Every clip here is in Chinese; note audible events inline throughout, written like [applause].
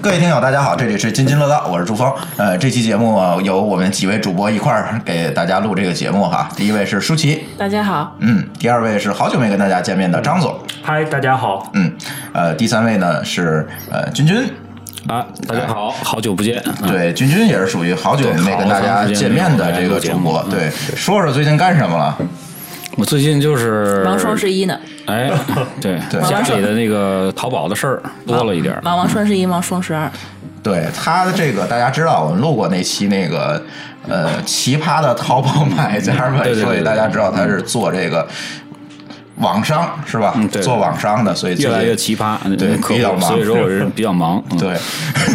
各位听友，大家好，这里是津津乐道，我是朱峰。呃，这期节目啊由我们几位主播一块儿给大家录这个节目哈。第一位是舒淇，大家好，嗯，第二位是好久没跟大家见面的张总，嗨，大家好嗯，呃，第三位呢是呃君君，啊，大家好，好久不见。啊对，君君也是属于好久没跟大家见面的这个主播。对，说说最近干什么了？我最近就是忙双十一呢，哎，对 [laughs] 对家里的那个淘宝的事儿多了一点儿。忙完双十一，忙双十二。对他的这个，大家知道，我们录过那期那个呃奇葩的淘宝买家呗，对对对所以大家知道他是做这个网商是吧？嗯对做网商的，所以越来越奇葩，对比较忙所以说我是 [laughs] 比较忙。嗯，对，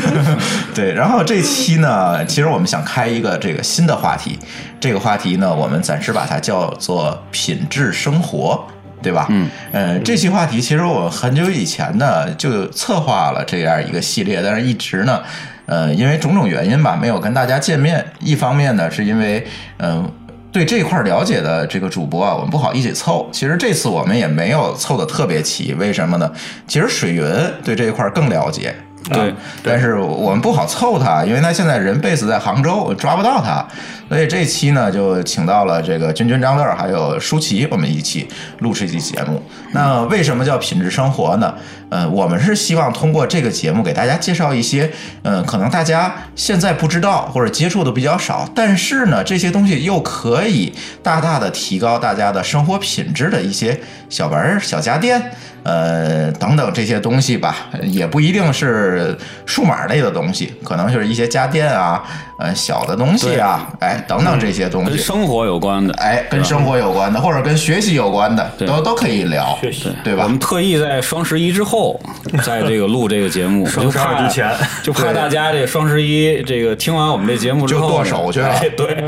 [laughs] 对。然后这期呢，其实我们想开一个这个新的话题，这个话题呢，我们暂时把它叫做品质生活。对吧？嗯，呃，这期话题其实我很久以前呢就策划了这样一个系列，但是一直呢，呃，因为种种原因吧，没有跟大家见面。一方面呢，是因为嗯、对这块了解的这个主播啊，我们不好一起凑。其实这次我们也没有凑的特别齐，为什么呢？其实水云对这一块更了解。对啊但是我们不好凑他，因为他现在人 base 在杭州，抓不到他，所以这期呢就请到了这个君君、张乐还有舒淇，我们一起录制一期节目。那为什么叫品质生活呢？呃，我们是希望通过这个节目给大家介绍一些，呃，可能大家现在不知道或者接触的比较少，但是呢，这些东西又可以大大的提高大家的生活品质的一些小玩意儿、小家电。呃，等等这些东西吧，也不一定是数码类的东西，可能就是一些家电啊，呃，小的东西啊，哎，等等这些东西，跟生活有关的。哎，跟生活有关的，或者跟学习有关的，都都可以聊，对吧我？们特意在双十一之后，[laughs] 在这个录这个节目，双十就怕二之前就 [laughs] 怕大家这个双十一这个听完我们这节目之就后剁手去对，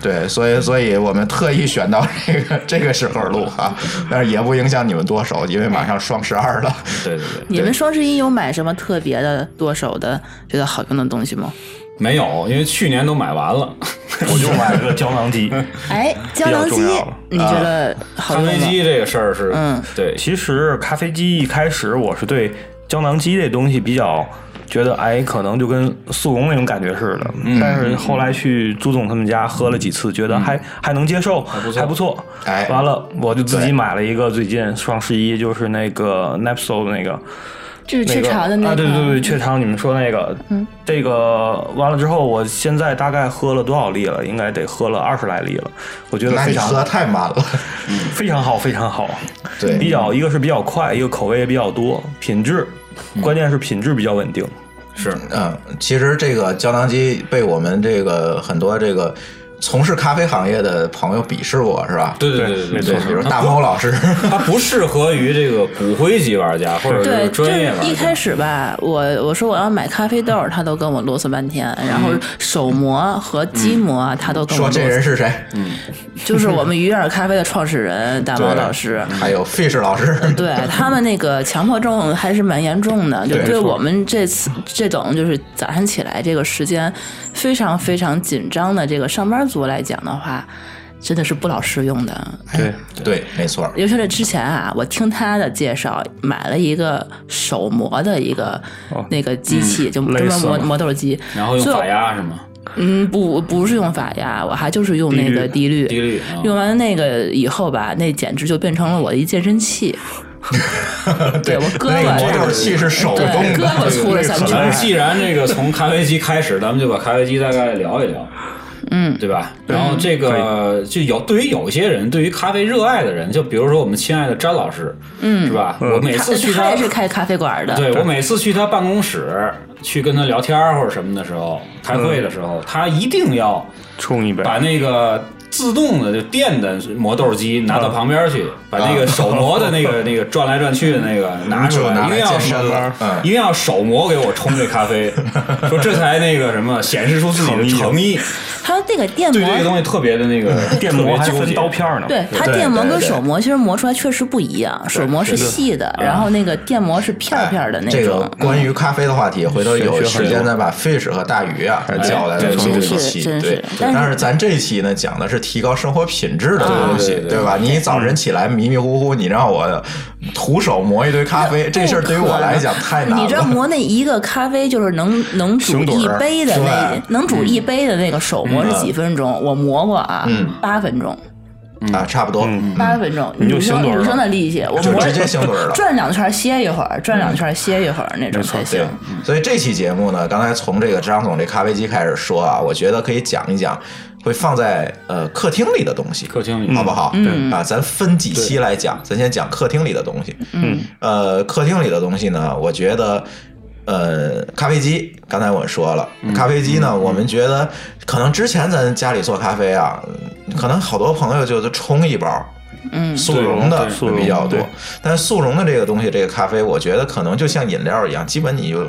对，所以所以我们特意选到这个这个时候录啊，但是也不影响你们剁手，因为马上双十二了。对对对，[laughs] 你们双十一有买什么特别的剁手的、觉得好用的东西吗？没有，因为去年都买完了。我就买了个胶囊机。[laughs] 哎，胶囊机比较重要了，你觉得好咖？啡机这个事儿是，嗯，对，其实咖啡机一开始我是对胶囊机这东西比较觉得，哎，可能就跟速溶那种感觉似的。但是后来去朱总他们家喝了几次，觉得还、还能接受，不错还不错。哎完了我就自己买了一个，最近双十一就是那个 Napso 的那个。就是雀巢的那个，啊对对对，雀巢，你们说那个，嗯，这个完了之后，我现在大概喝了多少粒了？应该得喝了二十来粒了，我觉得非常喝的太慢了，非常好，非常好。[laughs] 对比较一个是比较快，一个口味也比较多，品质，关键是品质比较稳定。是嗯，其实这个胶囊机被我们这个很多这个从事咖啡行业的朋友鄙视我，是吧？对对对对对，比如大猫老师，[laughs] 他不适合于这个骨灰级玩家或者对，是就是专业玩家。一开始吧，我我说我要买咖啡豆，他都跟我啰嗦半天，然后手磨和机磨，他都跟我说这。人是谁？嗯就是我们鱼饵咖啡的创始人大猫老师。还有 Fish 老师，[laughs] 对他们那个强迫症还是蛮严重的，就对对我们这次这种就是早上起来这个时间非常非常紧张的这个上班族来讲的话，真的是不老实用的。对，对，没错，尤其是之前啊，我听他的介绍，买了一个手磨的一个、哦那个机器，就专门磨磨豆机。然后用法压是吗？嗯，不不是用法压，我还就是用那个滴滤。滴滤啊用完那个以后吧，那简直就变成了我的一健身器。[laughs] 对我胳那个膊磨豆器是手对动的，胳膊粗了三咱们圈。既然这个从咖啡机开始，咱们就把咖啡机大概聊一聊。嗯，对吧？然后这个就有对于有一些人，对于咖啡热爱的人，就比如说我们亲爱的詹老师，嗯。是吧？我每次去他也是开咖啡馆的，对我每次去他办公室去跟他聊天或者什么的时候，开会的时候，他一定要冲一杯，把那个自动的就电的磨豆机拿到旁边去，把那个手磨的那个那个转来转去的那个拿出来，一定要一定要手磨给我冲这咖啡，[laughs] 说这才那个什么显示出自己的诚意。他那个电对磨这个东西特别的那个电磨还分刀片呢。对它电磨对对跟手磨其实磨出来确实不一样，手磨是细的，然后那个电磨是片片的那种。这个种。关于咖啡的话题，回头有时间再把 fish 和大鱼啊叫来对录一真是期。对，但是但是咱这一期呢讲的是提高生活品质的东西，对对对。对吧？你早晨起来迷迷糊糊，你让我徒手磨一堆咖啡，这事儿对于我来讲太难了。你知道磨那一个咖啡就是能能煮一杯的那能煮一杯的那个手磨是几分钟？我磨过啊嗯，八分钟，啊，差不多。八分钟。你就女生醒盹儿了。女生的力气，我直接行盹儿了。转两圈歇一会儿，转两圈歇一会儿那种才行。，所以这期节目呢，刚才从这个张总这咖啡机开始说啊，我觉得可以讲一讲会放在呃客厅里的东西，客厅里好不好？嗯啊，咱分几期来讲，咱先讲客厅里的东西。嗯，呃，客厅里的东西呢，我觉得。呃，咖啡机，刚才我说了，咖啡机呢，我们觉得可能之前咱家里做咖啡啊，可能好多朋友就是冲一包，嗯速溶的会比较多，但是速溶的这个东西，这个咖啡，我觉得可能就像饮料一样，基本你就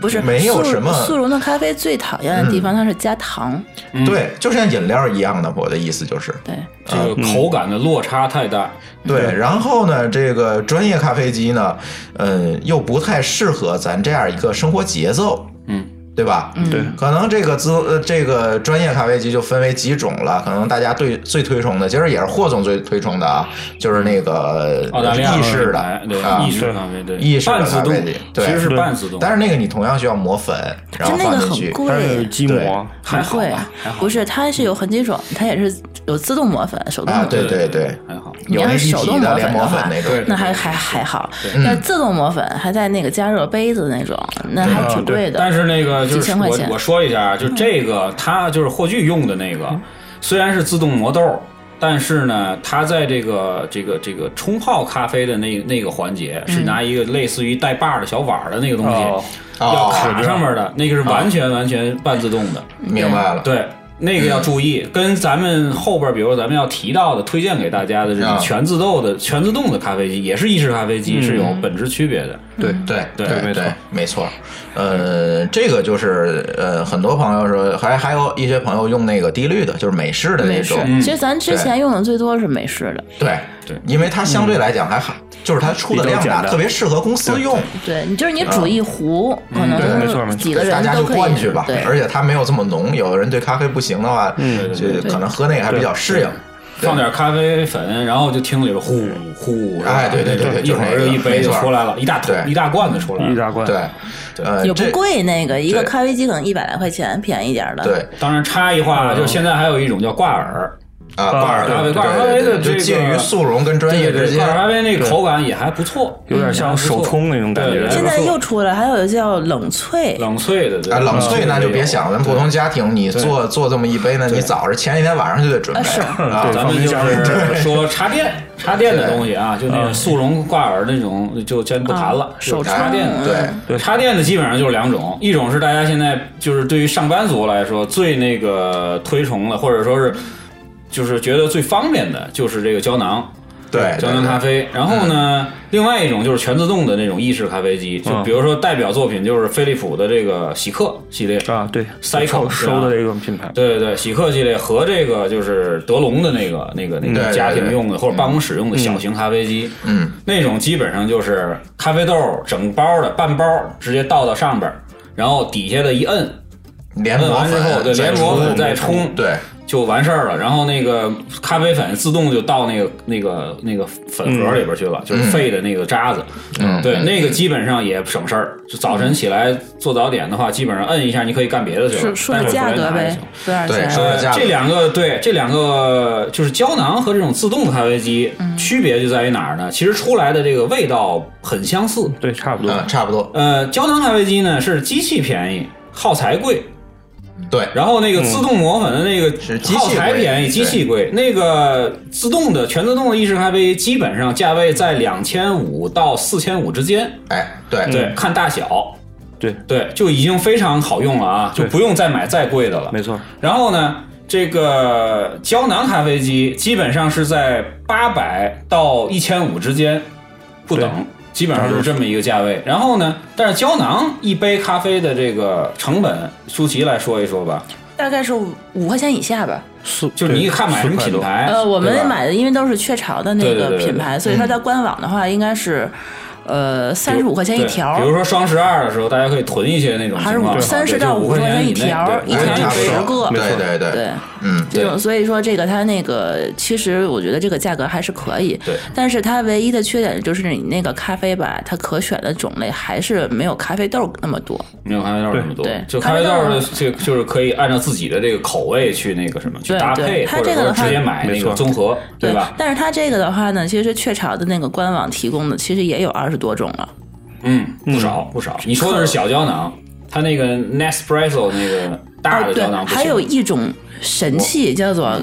不是没有什么速溶的咖啡最讨厌的地方，它是加糖。对，就像饮料一样的。我的意思就是，对，这个口感的落差太大。对。然后呢，这个专业咖啡机呢，嗯，又不太适合咱这样一个生活节奏，嗯，对吧？对。可能这个资呃这个专业咖啡机就分为几种了，可能大家对最推崇的，其实也是霍总最推崇的啊，就是那个澳大利亚意式的对啊，意式咖啡对。意式的半自动。咖啡机，对。其实是半自动，但是那个你同样需要磨粉，然后就那个放进去。很它是贵。机磨，贵。还好吧，不是，它是有很几种，它也是有自动磨粉、手动啊，磨粉。对对对，还好。你要有那手动磨体的连粉的话磨粉那种，那还还还好。那自动磨粉还在那个加热杯子那种，那还挺贵的。但是那个就是我我说一下啊，就这个它就是霍炬用的那个，虽然是自动磨豆，但是呢，它在这个这个这个冲泡咖啡的那那个环节是拿一个类似于带把儿的小碗儿的那个东哦西要哦卡上面的，那个是完全完全半自动的。明白了。对，那个要注意，跟咱们后边，比如咱们要提到的、推荐给大家的这种啊全自动的、全自动的咖啡机，也是意式咖啡机，是有本质区别的。对对对对没错对，没错。呃，这个就是呃，很多朋友说，还还有一些朋友用那个低滤的，就是美式的那种。，其实咱之前用的最多是美式的。对对因为它相对来讲还好，就是它出的量大，特别适合公司用。对你就是你煮一壶，可能没错没错几个人大家就灌去吧对，，而且它没有这么浓。有的人对咖啡不行的话，嗯就可能喝那个还比较适应。放点咖啡粉，然后就听里边呼呼，哎对对对对一会儿就一杯就出来了，一大桶一大罐子出来了。一大罐，对，呃，也不贵，那个一个咖啡机可能一百来块钱，便宜点儿的。对。当然差异化了就现在还有一种叫挂耳，啊，挂耳对对挂耳咖啡的对对这个就介于速溶跟专业之间挂。耳咖啡那个口感也还不错，有点像手冲那种感觉。现在又出来，还有叫冷萃，冷萃的，对啊，冷萃那就别对想，咱普通家庭你做做这么一杯呢，你早上前一天晚上就得准备啊是啊。咱们就是说插电 [laughs] 插电的东西啊，就那个速溶挂耳那种，就先不谈了啊。手就插电的，对插电的基本上就是两种，一种是大家现在就是对于上班族来说最那个推崇的，或者说是就是觉得最方便的，就是这个胶囊。对，胶囊咖啡，然后呢，另外一种就是全自动的那种意式咖啡机，就比如说代表作品就是飞利浦的这个喜客系列，啊，对，Cycle 收是吧？收的这个品牌，对对对，喜客系列和这个就是德龙的那个那个那个家庭用的或者办公室用的小型咖啡机，嗯，那种基本上就是咖啡豆整包的半包直接倒到上边儿，然后底下的一摁摁连磨完之后，对，连磨粉再再冲，对，就完事儿了。然后那个咖啡粉自动就到那个那个那个粉盒里边去了，就是废的那个渣子。嗯对，那个基本上也省事儿。就早晨起来做早点的话，基本上摁一下，你可以干别的去了。说说价格呗多少钱？说价格这两个对这两个就是胶囊和这种自动的咖啡机，区别就在于哪儿呢？其实出来的这个味道很相似。对，差不多。嗯，差不多。呃，胶囊咖啡机呢是机器便宜，耗材贵。对，然后那个自动磨粉的那个机器耗材便宜，机器贵。那个自动的全自动的意式咖啡，基本上价位在两千五到四千五之间。哎，对对，看大小，对对，就已经非常好用了啊，就不用再买再贵的了。没错，然后呢，这个胶囊咖啡机基本上是在八百到一千五之间不等对，基本上就是这么一个价位。然后呢，但是胶囊一杯咖啡的这个成本，舒淇来说一说吧。大概是五五块钱以下吧。是就是你看买什么品，牌，呃，我们买的因为都是雀巢的那个对对对对品牌，所以它在官网的话应该是呃三十五块钱一条比，如说双十二的时候，大家可以囤一些那种还是三十到五十块钱一条，一条有十个。对对对对，嗯，这种，所以说这个它那个，其实我觉得这个价格还是可以，对但是它唯一的缺点就是你那个咖啡吧，它可选的种类还是没有咖啡豆那么多。没有咖啡豆那么多对，就咖啡豆的这就是可以按照自己的这个口味去那个什么去搭配，对它或者这个的话直接买那个综合，对吧？但是它这个的话呢，其实雀巢的那个官网提供的其实也有二十多种了。嗯，不少不少。你说的是小胶囊，它那个 Nespresso 那个大的胶囊，不行还有一种神器叫做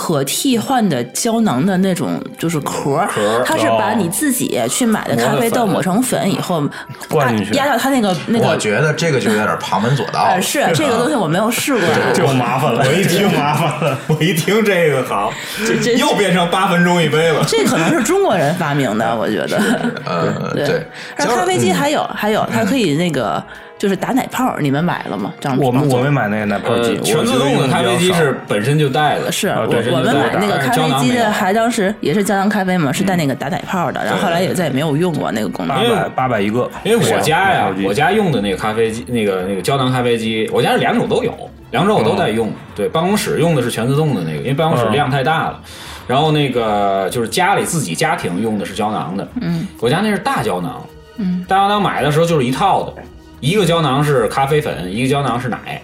可替换的胶囊的那种，就是壳儿壳，它是把你自己去买的咖啡豆磨成粉以后，灌进去压压到它那个那个我。觉得这个就有点旁门左道了。呃，是这个东西我没有试过啊，[laughs] 就麻烦了，我一听麻烦了。[laughs] 我一听这个好，[laughs] 这这又变成八分钟一杯了。这可能是中国人发明的，我觉得。嗯，对对，然后咖啡机还有还有，它可以那个就是打奶泡，你们买了吗？张我们我没买那个奶泡机呃，，全自动的咖啡机是本身就带的，是我啊对我们买那个咖啡机的，还还当时也是胶囊咖啡嘛，是带那个打奶泡的，然后后来也再也没有用过那个功能。八百八百一个，因为我家呀我家用的那个咖啡机，那个那个胶囊咖啡机，我家是两种都有，两种我都在用。对，办公室用的是全自动的那个，因为办公室嗯量太大了。然后那个就是家里自己家庭用的是胶囊的，嗯，我家那是大胶囊，嗯，大胶囊买的时候就是一套的，一个胶囊是咖啡粉，一个胶囊是奶。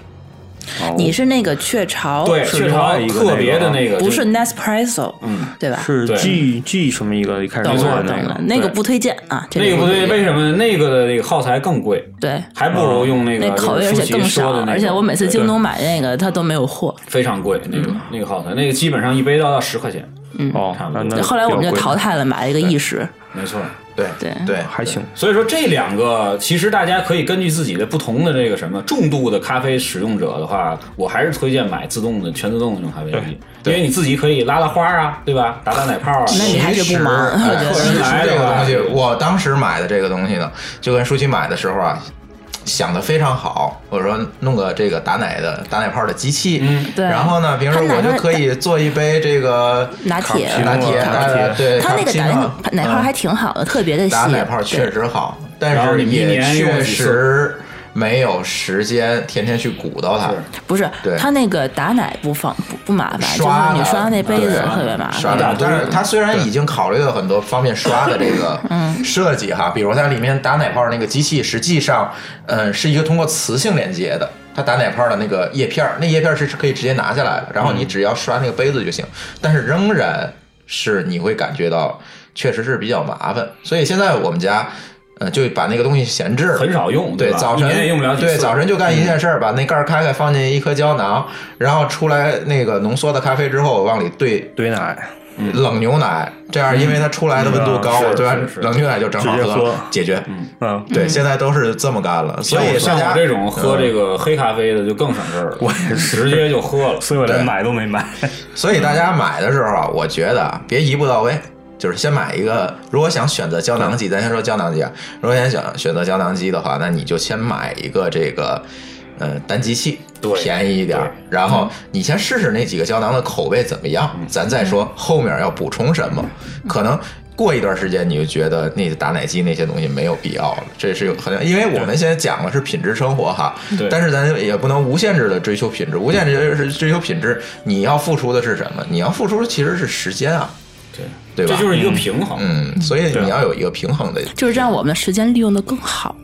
哦你是那个雀巢，对，雀巢特别的那个，不是 Nespresso，嗯，对吧？是 G G 什么一个一开始懂做的那个，，那个不推荐啊，那个不对，推荐为什么那个的那个耗材更贵？对，还不如用那个那口味而且更少说的那，个而且我每次京东对买那个它都没有货。非常贵，那嗯个那个耗材，那个基本上一杯都要十块钱，哦差不，多后来我们就淘汰了，买了一个意式。没错。对对对，还行。所以说这两个，其实大家可以根据自己的不同的这个什么重度的咖啡使用者的话，我还是推荐买自动的全自动的这种咖啡机，因为你自己可以拉拉花啊，对吧？打打奶泡啊。那你还是不忙，其实我觉哎得。人来这个东西，我当时买的这个东西呢，就跟舒淇买的时候啊。想的非常好，我说弄个这个打奶的打奶泡的机器，嗯对然后呢，平时我就可以做一杯这个拿铁拿铁，拿铁呃对，它那个打那个奶泡还嗯挺好的，特别的细。打奶泡确实好，但是也年用确实没有时间天天去鼓捣它。不是它那个打奶不方不不麻烦，刷就是你刷那杯子特别麻烦。刷的，但是它 [laughs] 虽然已经考虑了很多方便刷的这个设计哈，比如它里面打奶泡那个机器，实际上，嗯，是一个通过磁性连接的。它打奶泡的那个叶片儿，那叶片儿是是可以直接拿下来的，然后你只要刷那个杯子就行。但是仍然是你会感觉到，确实是比较麻烦。所以现在我们家。呃，就把那个东西闲置了，很少用对，对早晨也用不了对，早晨就干一件事儿，把那盖儿开开，放进一颗胶囊，然后出来那个浓缩的咖啡之后，往里兑兑奶，冷牛奶，这样因为它出来的温度高，对吧？冷牛奶就正好喝解决。嗯，对，现在都是这么干了，所以像我这种喝这嗯个黑咖啡的就更省事儿了，我也直接就喝了。所以我连对买都没买。所以大家买的时候啊，我觉得啊别一步到位，就是先买一个。如果想选择胶囊机，咱先说胶囊机啊。如果想想选择胶囊机的话，那你就先买一个这个。呃，单机器对便宜一点儿，然后你先试试那几个胶囊的口味怎么样，咱再说后面要补充什么。可能过一段时间你就觉得那个打奶机那些东西没有必要了，这是有可能，因为我们现在讲的是品质生活哈，但是咱也不能无限制的追求品质，无限制是追求品质，你要付出的是什么？你要付出的其实是时间啊，对对吧？这就是一个平衡。嗯，所以你要有一个平衡的，就是让我们的时间利用的更好，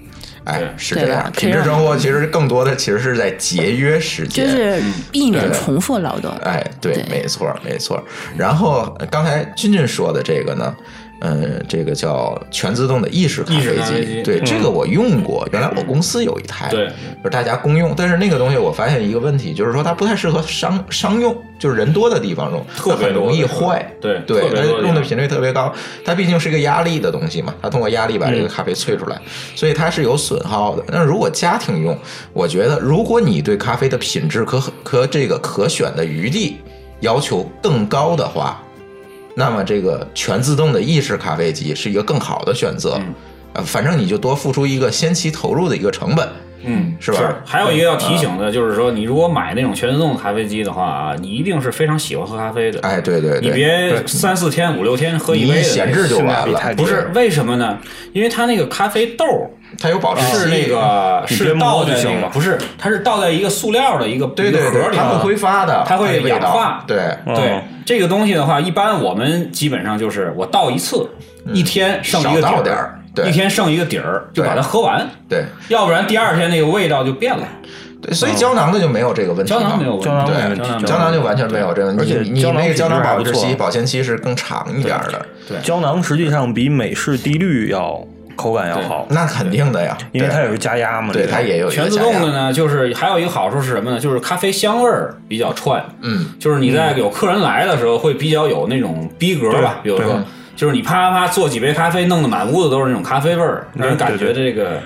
哎是这样。品质生活其实更多的其实是在节约时间，就是避免重复劳动。哎，对，没错，没错。然后呃刚才君君说的这个呢，嗯，这个叫全自动的意式咖啡机机。对，嗯这个我用过，原来我公司有一台，对就是大家公用。但是那个东西我发现一个问题，就是说它不太适合商商用，就是人多的地方用，特很容易坏。对对，它用的频率特别高。它毕竟是一个压力的东西嘛，它通过压力把这个咖啡萃出来，所以它是有损耗的。那如果家庭用，我觉得如果你对咖啡的品质可可这个可选的余地要求更高的话，那么这个全自动的意式咖啡机是一个更好的选择。呃，反正你就多付出一个先期投入的一个成本，嗯，是吧？还有一个要提醒的，就是说，你如果买那种全自动咖啡机的话啊，你一定是非常喜欢喝咖啡的。哎，对对对，你别三四天、五六天喝一杯的闲置就完了，不是为什么呢？因为它那个咖啡豆儿它有保质期，是那个是倒摸就行了。在那个不是，它是倒在一个塑料的一个对对对，一个盒里它会挥发的，它会氧化。对，对嗯这个东西的话，一般我们基本上就是我倒一次，一天剩一个点儿，对一天剩一个底儿，就把它喝完，对。要不然第二天那个味道就变了。对，所以胶囊的就没有这个问题，胶囊没有问题，胶囊没对问题。胶囊就完全没有这个问题，而且你你胶囊那个胶囊保质期、保鲜期是更长一点的，对胶囊实际上比美式滴滤要口感要好，那肯定的呀，因为它有加压嘛。对它也有全自动的呢，就是还有一个好处是什么呢？就是咖啡香味儿比较串，嗯，就是你在有客人来的时候会比较有那种逼格吧，比如说。就是你啪啪啪做几杯咖啡，弄得满屋子都是那种咖啡味儿，让人感觉这个，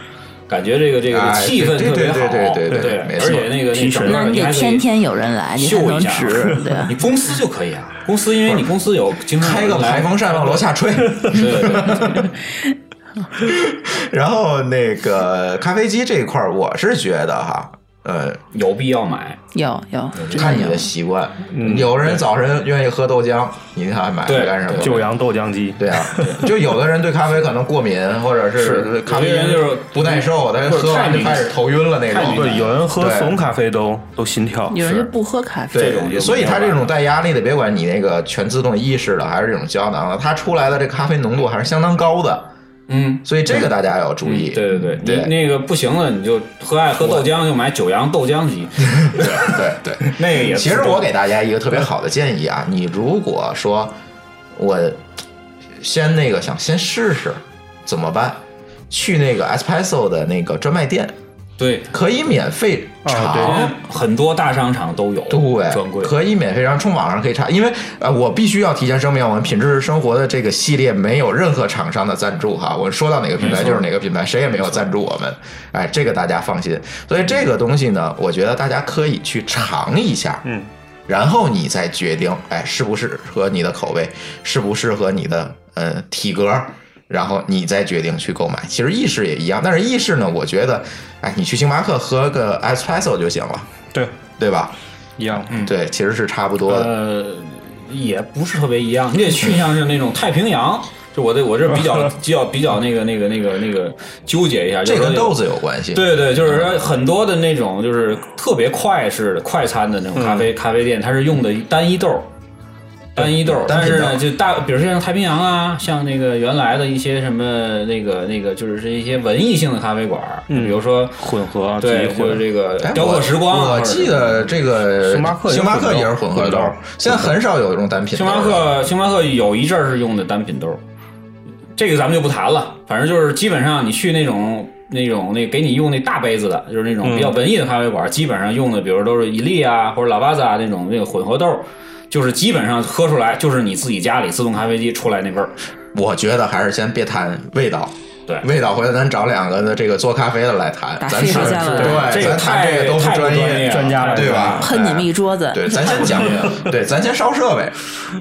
感觉这个这个哎气氛特别好，对对对而且那个那提神整个你天天有人来，你才能秀一下值，[laughs] 你？公司就可以啊，公司因为你公司有 [laughs] 经常开个排风扇往楼下吹，对对对，[laughs] 然后那个咖啡机这一块儿，我是觉得哈，呃，有必要买。有有，看你的。习惯，有人早晨愿意喝豆浆，你看买对它干什么？九阳豆浆机，对啊，就有的人对咖啡可能过敏，或者是是咖啡因就是不耐受，他喝完就开始头晕了那种。对，有人喝怂咖啡都都心跳。有人就不喝咖啡，对这种所以它没有办法这种带压力的，别管你那个全自动意式的还是这种胶囊的，它出来的这咖啡浓度还是相当高的，嗯，所以这个大家要注意。对对对，对你那个不行了，你就喝爱喝豆浆，就买九阳豆浆机，[laughs] 对对对。[laughs] 那个也其实我给大家一个特别好的建议啊，你如果说我先那个想先试试怎么办？去那个 Espresso 的那个专卖店，对，可以免费尝。很多大商场都有对，专柜，可以免费让冲网上可以查，因为呃，我必须要提前声明，我们品质生活的这个系列没有任何厂商的赞助哈，我说到哪个品牌就是哪个品牌，谁也没有赞助我们，哎，这个大家放心。所以这个东西呢，我觉得大家可以去尝一下，嗯，然后你再决定，哎，适不适合你的口味，适不适合你的呃体格。然后你再决定去购买，其实意式也一样，但是意式呢，我觉得，哎，你去星巴克喝个 espresso 就行了，对，对吧？一样。嗯，对，其实是差不多的。呃，也不是特别一样，你得去像是那种太平洋。就我这我这比较 [laughs] 比较比较那个那个那个那个纠结一下，这跟豆子有关系。对对，就是说很多的那种就是特别快式的快餐的那种咖啡、咖啡店，它是用的单一豆儿，单一豆。但是呢，就大，比如说像太平洋啊，像那个原来的一些什么那个那个，就是是一些文艺性的咖啡馆儿，比如说混合对，或者这个哎雕刻时光啊，我记得这个星巴克星巴克也是混合豆现在很少有这种单品。星巴克，星巴克有一阵儿是用的单品豆儿，这个咱们就不谈了。反正就是基本上你去那种那种那给你用那大杯子的，就是那种比较文艺的咖啡馆，基本上用的比如都是伊利啊或者拉巴萨那种那个混合豆儿，就是基本上喝出来就是你自己家里自动咖啡机出来那味儿。我觉得还是先别谈味道。对味道，回头咱找两个的这个做咖啡的来谈，咱是费留下对，这个咱谈太这个都是专业专家了对吧？喷你们一桌子。对，咱先讲，[laughs] 对，咱先烧设备，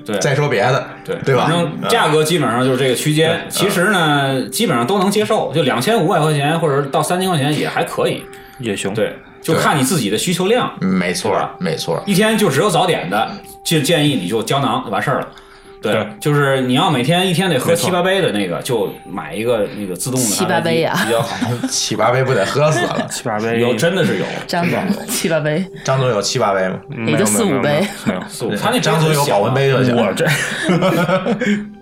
对再说别的，对对吧？反正价格基本上就是这个区间，其实呢基本上都能接受，就两千五百块钱或者到三千块钱也还可以。也行。对，就看你自己的需求量。嗯没错没错。一天就只有早点的，就建议你就胶囊完事儿了。对，就是你要每天一天得喝七八杯的那个，就买一个那个自动的七八杯呀咖啡机比较好。[laughs] 七八杯不得喝死了？七八杯有真的是有 [laughs] 张总七八杯，张总有七八杯吗？也就四五杯没有没有没有四五，他那张总有保温杯就行。我这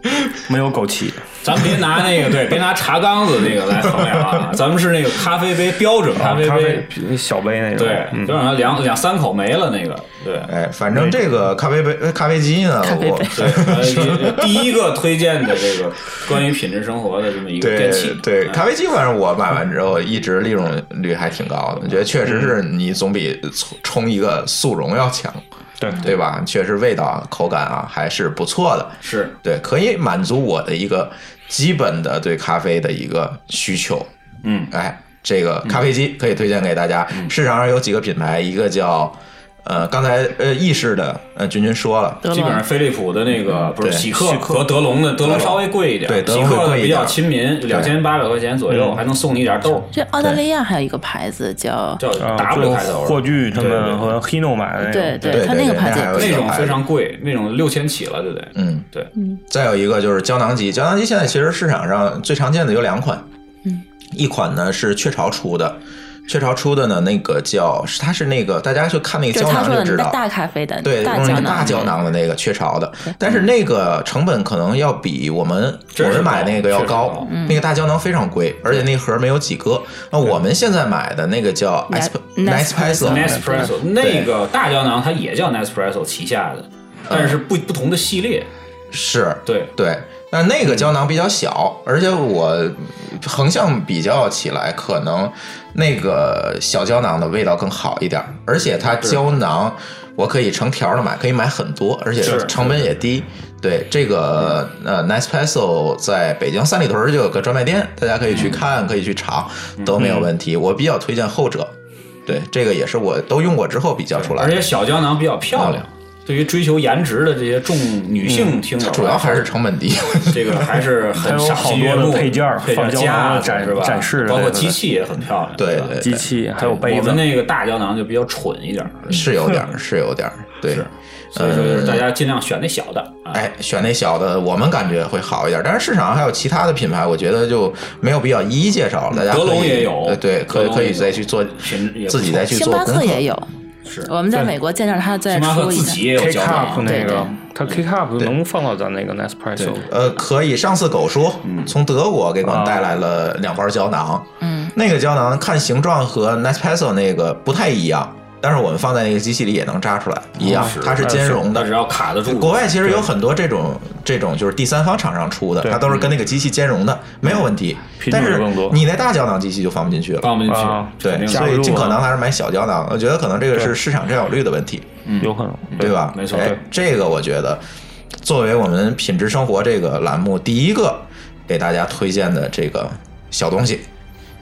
[laughs] 没有枸杞，咱别拿那个对，[laughs] 别拿茶缸子那个来衡量啊，[laughs] 咱们是那个咖啡杯标准咖啡杯。啡，小杯那种，对，嗯。就让它两两三口没了那个，对。哎，反正这个咖啡杯、呃咖啡机呢，我第一个推荐的这个关于品质生活的这么一个对电器，对，嗯。咖啡机反正我买完之后一直利润率还挺高的，我觉得确实是你总比冲冲一个速溶要强，对对吧？确实味道、口感啊还是不错的，是对，可以满足我的一个基本的对咖啡的一个需求。嗯，哎，这个咖啡机可以推荐给大家。市场上有几个品牌，一个叫呃，刚才呃意式的呃君君说了，基本上飞利浦的那个不是喜客和德龙的，德龙稍微贵一点，对德喜龙比较亲民，两千八百块钱左右，还能送你一点豆，这澳大利亚还有一个牌子叫叫啊，W 开头的，霍炬他们和 Hino 买的对对它那个牌子那种非常贵，那种六千起了，对不对？嗯，对，再有一个就是胶囊机，胶囊机现在其实市场上最常见的有两款，嗯，一款呢是雀巢出的。雀巢出的呢，那个叫它是那个大家就看那个胶囊就知道，的大咖啡的对，大胶用那个大囊，胶囊的那个雀巢的，但是那个成本可能要比我们我们买那个要高那个大胶囊非常贵，而且那盒没有几个。那我们现在买的那个叫 Nes- Nespresso，Nespresso 那个大胶囊它也叫 Nespresso 旗下的，但是不不同的系列，是。对。对，但那个胶囊比较小，而且我横向比较起来，可能那个小胶囊的味道更好一点，而且它胶囊我可以成条的买，可以买很多，而且成本也低。对这个呃，Nicepresso 在北京三里屯就有个专卖店，大家可以去看，可以去尝，都没有问题。我比较推荐后者，对这个也是我都用过之后比较出来的而且。小胶囊比较漂亮。对于追求颜值的这些重女性听友来说，主要还是成本低，这个还是很赏还有好多的配件儿配胶展是吧？展示包括机器也很漂亮，对对机器还有杯子我们，那个大胶囊就比较蠢一点儿，[laughs] 是有点儿，是有点儿，对。所以说就是大家尽量选那小的啊。哎，选那小的，我们感觉会好一点。但是市场上还有其他的品牌，我觉得就没有必要一一介绍了。大家德可以龙也有呃对，可以可以再去做自己再去星巴做功课。克也有，是。我们在美国见到他在星巴克出一个，自己也有 K 胶 cup，那个对，它 K cup 能放到咱那个 Nespresso，呃，可以。上次狗叔从德国给我们带来了两包胶囊，嗯，那个胶囊看形状和 Nespresso 那个不太一样，但是我们放在那个机器里也能扎出来，一样，它是兼容的只。要卡得住。国外其实有很多这种这种就是第三方厂商出的，它都是跟那个机器兼容的，没有问题。品但是质更多你那大胶囊机器就放不进去了。放不进去啊，对，所以尽可能还是买小胶囊。我觉得可能这个是市场占有率的问题，有可能，对吧？没错哎这个我觉得作为我们品质生活这个栏目第一个给大家推荐的这个小东西，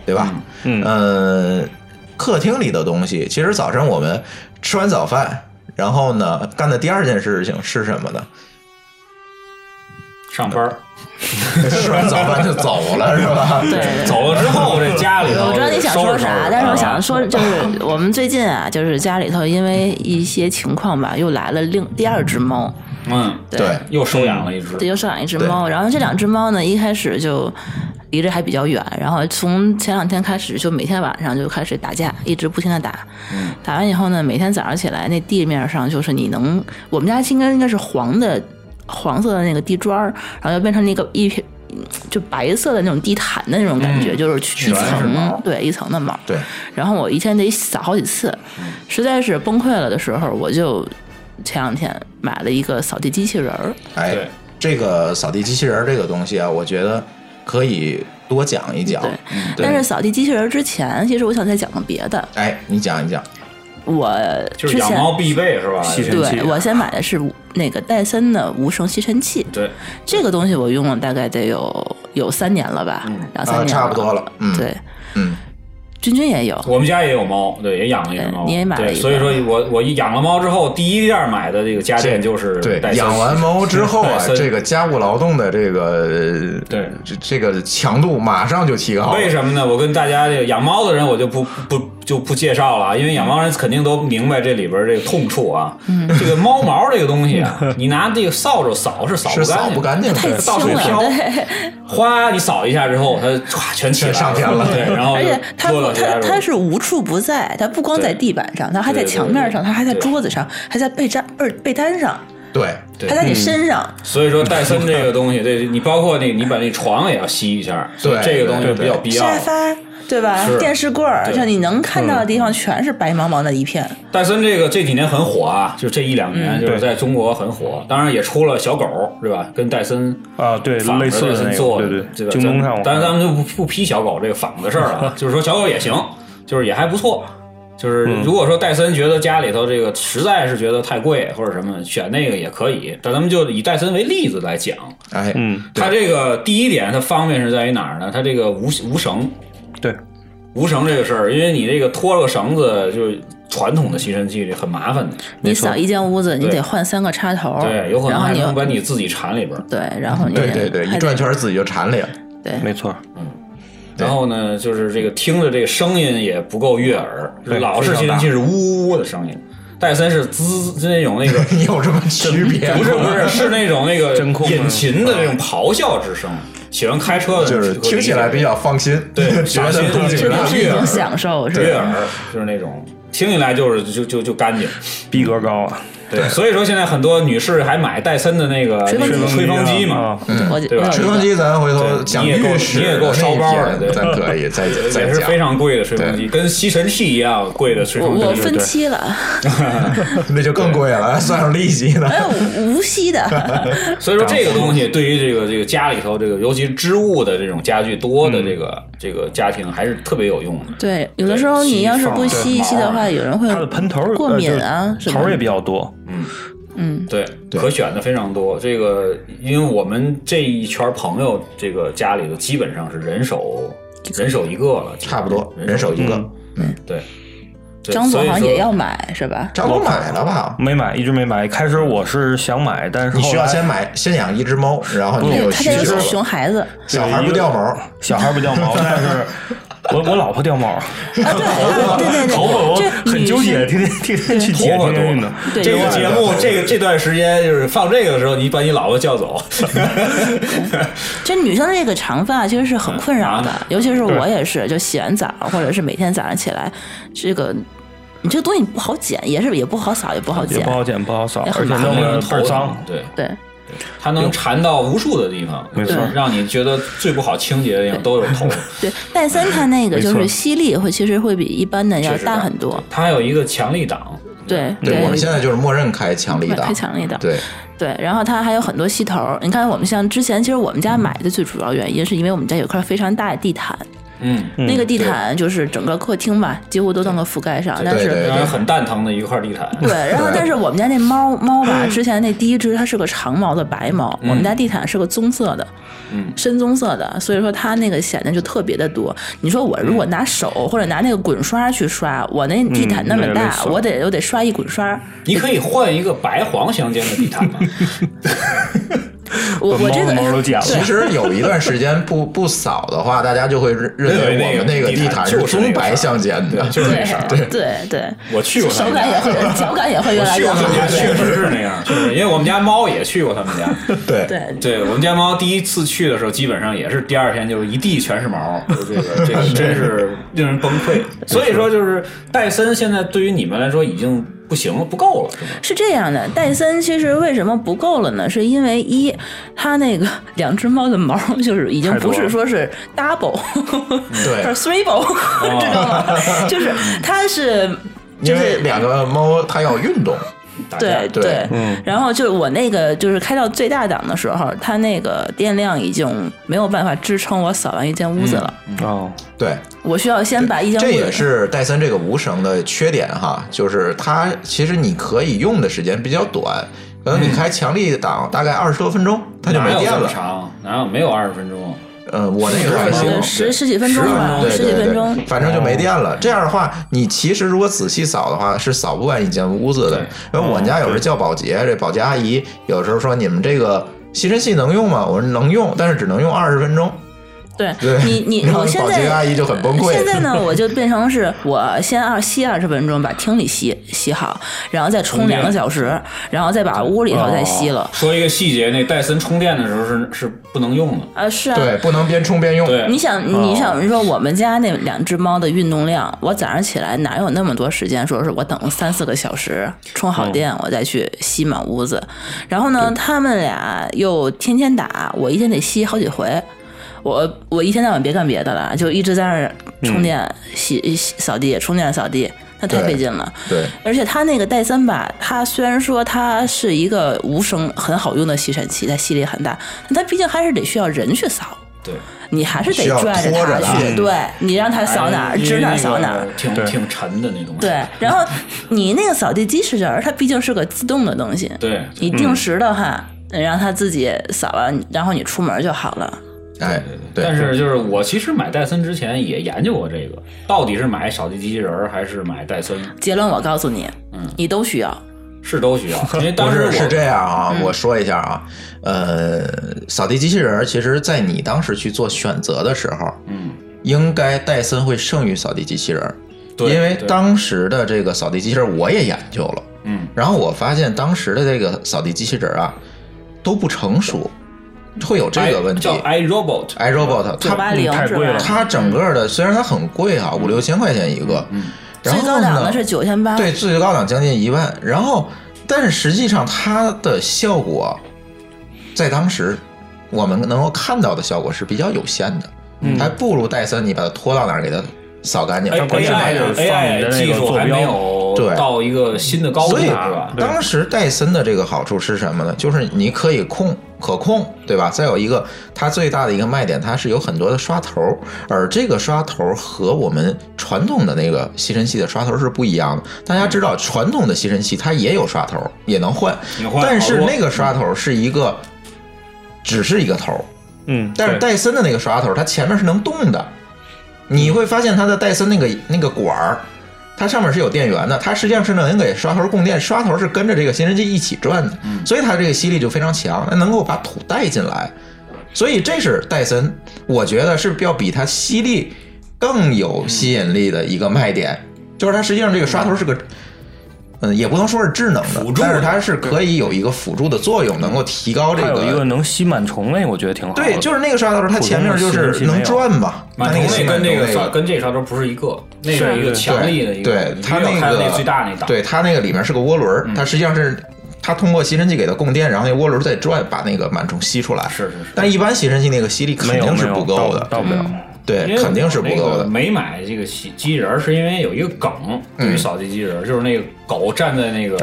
对吧？嗯呃客厅里的东西，其实早晨我们吃完早饭，然后呢干的第二件事情是什么呢？上班儿吃完早饭就走了，是吧？[laughs] 对对。走了之后，这家里头我知道你想说啥，但是我啊想说，就是我们最近啊，就是家里头因为一些情况吧，又来了另第二只猫，嗯，对，又收养了一只，对，又收养一只猫。然后这两只猫呢，一开始就离着还比较远，然后从前两天开始，就每天晚上就开始打架，一直不停的打。嗯打完以后呢，每天早上起来，那地面上就是你能，我们家应该应该是黄的，黄色的那个地砖儿，然后就变成那个一片。就白色的那种地毯的那种感觉，嗯就是一层对一层的毛。对，然后我一天得扫好几次，实在是崩溃了的时候，我就前两天买了一个扫地机器人儿。哎对，这个扫地机器人儿这个东西啊，我觉得可以多讲一讲。对嗯对但是扫地机器人之前，其实我想再讲个别的。哎，你讲一讲。我就是之前养猫必备是吧？吸尘器对我先买的是那个戴森的无声吸尘器，对，这个东西我用了大概得有有三年了吧，两三啊，年差不多了。嗯，对，嗯，君君也有，我们家也有猫，对，也养了一只猫。对你也买了，一个所以说我我一养了猫之后，第一件买的这个家电就是对养完猫之后啊 [laughs] 这个家务劳动的这个对这这个强度马上就提高了。为什么呢？我跟大家这个养猫的人我就不不就不介绍了啊，因为养猫人肯定都明白这里边这个痛处啊。嗯。这个猫毛这个东西啊，[laughs] 你拿这个扫帚扫是扫不不干净的，干净的，到处轻了飘。对，哗，你扫一下之后，它唰全起来上天了。对，然后而且它它它是无处不在，它不光在地板上，它还在墙面上，它还在桌子上，还在被单被被单上。对，对它在你身上。所以说戴森这个东西，[laughs] 对你包括那，你把那床也要吸一下，对这个东西比较必要沙。发，对吧是？电视柜儿，对就你能看到的地方全是白茫茫的一片。戴森这个这几年很火啊，就这一两年嗯就是在中国很火，当然也出了小狗，对吧？跟戴森啊，对，类似的做个，对的，这对，个京东上但是咱们就不不批小狗这个仿的事儿了啊，[laughs] 就是说小狗也行，就是也还不错。就是嗯如果说戴森觉得家里头这个实在是觉得太贵或者什么，选那个也可以。但咱们就以戴森为例子来讲，哎，嗯，它这个第一点它方便是在于哪儿呢？它这个无无绳，对，无绳这个事儿，因为你这个拖了个绳子，就是传统的吸尘器里很麻烦的，你扫一间屋子，你得换三个插头，对，有可能还然后你能把你自己缠里边儿。对，然后你对对对，一转圈自己就缠里了。对，没错，对然后呢，就是这个听着这个声音也不够悦耳，老式吸尘器是呜呜呜的声音，戴森是滋，是那种那个 [laughs] 有什么区别？[laughs] 不是不是是那种那个 [laughs] 真空引擎的那种咆哮之声。喜欢开车的就是听起来比较放心，对觉得放心动静大这不。是一悦耳种享受，是？悦耳，就是那种听起来就是就就就干净。逼格高啊，对，所以说现在很多女士还买戴森的那个吹风机那个吹风机嘛，对吧吹风机咱回头讲你也够浴室你也够烧包的对咱可以再 [laughs] 再讲也是非。常贵的吹风机，跟吸尘器一样贵的吹风机。我分期了，[laughs] 那就更贵了，算上利息呢。还有无息的，[laughs] 所以说这个东西对于这个这个家里头这个尤其是织物的这种家具多的这个这个家庭还是特别有用的。对，有的时候你要是不吸一吸的话，有人会它的喷头过敏啊头也比较多，嗯，对，可选的非常多。这个，因为我们这一圈朋友，这个家里头基本上是人手人手一个了，差不多，人手一个。嗯。对张总好像也要买是吧？张总买了吧？没买，一直没买。开始我是想买，但是你需要先买，先养一只猫，然后你有他这个需求了。熊孩子，小孩不掉毛，小孩不掉毛，[laughs] 但是 [laughs] 我 [laughs] 我老婆掉毛，啊，对对对 [laughs] 头发我很纠结，天天天天去剪，头发天天这个节目，这个这段时间就是放这个的时候，你把你老婆叫走。这女生这个长发其实是很困扰的啊，尤其是我也是，就洗完澡或者是每天早上起来，这个你这个东西不好剪，也是也不好扫，也不好剪也不，好剪，不好扫，而且弄得倍儿脏。对，对。它能缠到无数的地方，没错让你觉得最不好清洁的地方都有头。对，戴森它那个就是吸力会其实会比一般的要大很多，它还有一个强力档，对对我们现在就是默认开强力档开，强力的，对，对，然后它还有很多吸头儿。你看，我们像之前，其实我们家买的最主要原因是因为我们家有块非常大的地毯，嗯，那个地毯就是整个客厅吧，几乎都能够覆盖上。但是很蛋疼的一块地毯。对，然后但是我们家那猫猫吧，[laughs] 之前那第一只它是个长毛的白猫，我们家地毯是个棕色的。嗯深棕色的，所以说它那个显得就特别的多。你说我如果拿手或者拿那个滚刷去刷，我那地毯那么大，我得我得刷一滚刷。你可以换一个白黄相间的地毯嘛？[laughs] [laughs] 把猫的我我这个毛都剪了。其实有一段时间不 [laughs] 不扫的话，大家就会认认为我们那个地毯是棕白相间的，就是那色儿。对对对，我去过他手们家，感也会，[laughs] 脚感也会越我去来越好。过他们家，确实是那样，确实，因为我们家猫也去过他们家。对对对我们家猫第一次去的时候，基本上也是第二天就是一地全是毛，就这个这个真是令人崩溃。所以说，就是戴森现在对于你们来说已经不行了，不够了，是吗？是这样的，戴森其实为什么不够了呢？是因为一，它那个 [laughs] 两只猫的毛 [laughs] 就是已经不是说是 double，对 [laughs] 而是 triple，知道吗？就是它是因为两个猫它要运动，打架对对。嗯。然后就是我那个就是开到最大档的时候，它那个电量已经没有办法支撑我扫完一间屋子了，哦，对，我需要先把一间屋子这也是戴森这个无绳的缺点哈，就是它其实你可以用的时间比较短，可能你开强力档大概二十多分钟，它就没电了。长？哪有没有二十分钟？呃，我那个还行呃，十十几分钟吧，对十几分钟。反正就没电了。这样的话，你其实如果仔细扫的话，是扫不完一间屋子的。因为我们家有时候叫保洁，这保洁阿姨有时候说你们这个吸尘器能用吗？我说能用，但是只能用二十分钟。对对你你我现 [laughs] 保洁在阿姨就很崩溃现在呢，我就变成是我先二吸二十分钟把厅里吸吸好，然后再冲两个小时，然后再把屋里头再吸了。说一个细节，那戴森充电的时候是是不能用的。啊，是啊，对，不能边充边用。对你想，你想说我们家那两只猫的运动量，我早上起来哪有那么多时间？说是我等三四个小时充好电，我再去吸满屋子。然后呢，他们俩又天天打，我一天得吸好几回。我我一天到晚别干别的了，就一直在那儿充电、洗洗扫地、充电扫地，那太费劲了。对而且它那个戴森吧，它虽然说它是一个无声很好用的吸尘器，它吸力很大，但它毕竟还是得需要人去扫。对，你还是得拽着它它去，对你让它扫哪儿，指哪儿扫哪儿。挺挺沉的那东西。对，[laughs] 然后你那个扫地机器人，它毕竟是个自动的东西，对，你定时的话，让它自己扫完，然后你出门就好了。哎，对，但是就是我其实买戴森之前也研究过这个，到底是买扫地机器人儿还是买戴森？结论我告诉你，嗯你都需要。是都需要，因为当时是是这样啊，嗯我说一下啊，呃，扫地机器人儿其实在你当时去做选择的时候，嗯，应该戴森会胜于扫地机器人儿，对因为当时的这个扫地机器人儿我也研究了，嗯，然后我发现当时的这个扫地机器人儿啊都不成熟，会有这个问题。叫 iRobot，iRobot 它八零太贵了？它整个的虽然它很贵啊，五六千块钱一个，嗯，然最后呢高档的是九千八，对，最高档将近一万。然后，但是实际上它的效果，在当时我们能够看到的效果是比较有限的，还不如戴森你把它拖到哪儿给它扫干净。键还 AI 得放你的 AI 那个技术还没有对到一个新的高度，所以是吧？当时戴森的这个好处是什么呢？就是你可以控可控，对吧？再有一个，它最大的一个卖点，它是有很多的刷头，而这个刷头和我们传统的那个吸尘器的刷头是不一样的。大家知道，传统的吸尘器它也有刷头，也能换能，换但是那个刷头是一个，只是一个头，嗯，但是戴森的那个刷头，它前面是能动的，你会发现它的戴森那个那个管儿，它上面是有电源的，它实际上是能给刷头供电，刷头是跟着这个吸尘器一起转的，所以它这个吸力就非常强，它能够把土带进来，所以这是戴森，我觉得是要比它吸力更有吸引力的一个卖点，就是它实际上这个刷头是个。嗯，也不能说是智能的辅，助的但是它是可以有一个辅助的作用，能够提高这个有一个个。能吸螨虫类，我觉得挺好的。对，就是那个刷头，它前面就是能转嘛，它满头那个跟那个刷跟这刷头不是一个，那是是一个强力的一个，对它那个最大那档，对它那个里面是个涡轮儿，它实际上是它通过吸尘器给它供电，然后那涡轮再转，把那个螨虫吸出来。是是是但一般吸尘器那个吸力肯定是不够的，到到不了。对肯定是不够的。没买这个吸机器人儿，是因为有一个梗，对于扫地机器人儿，就是那个狗站在那个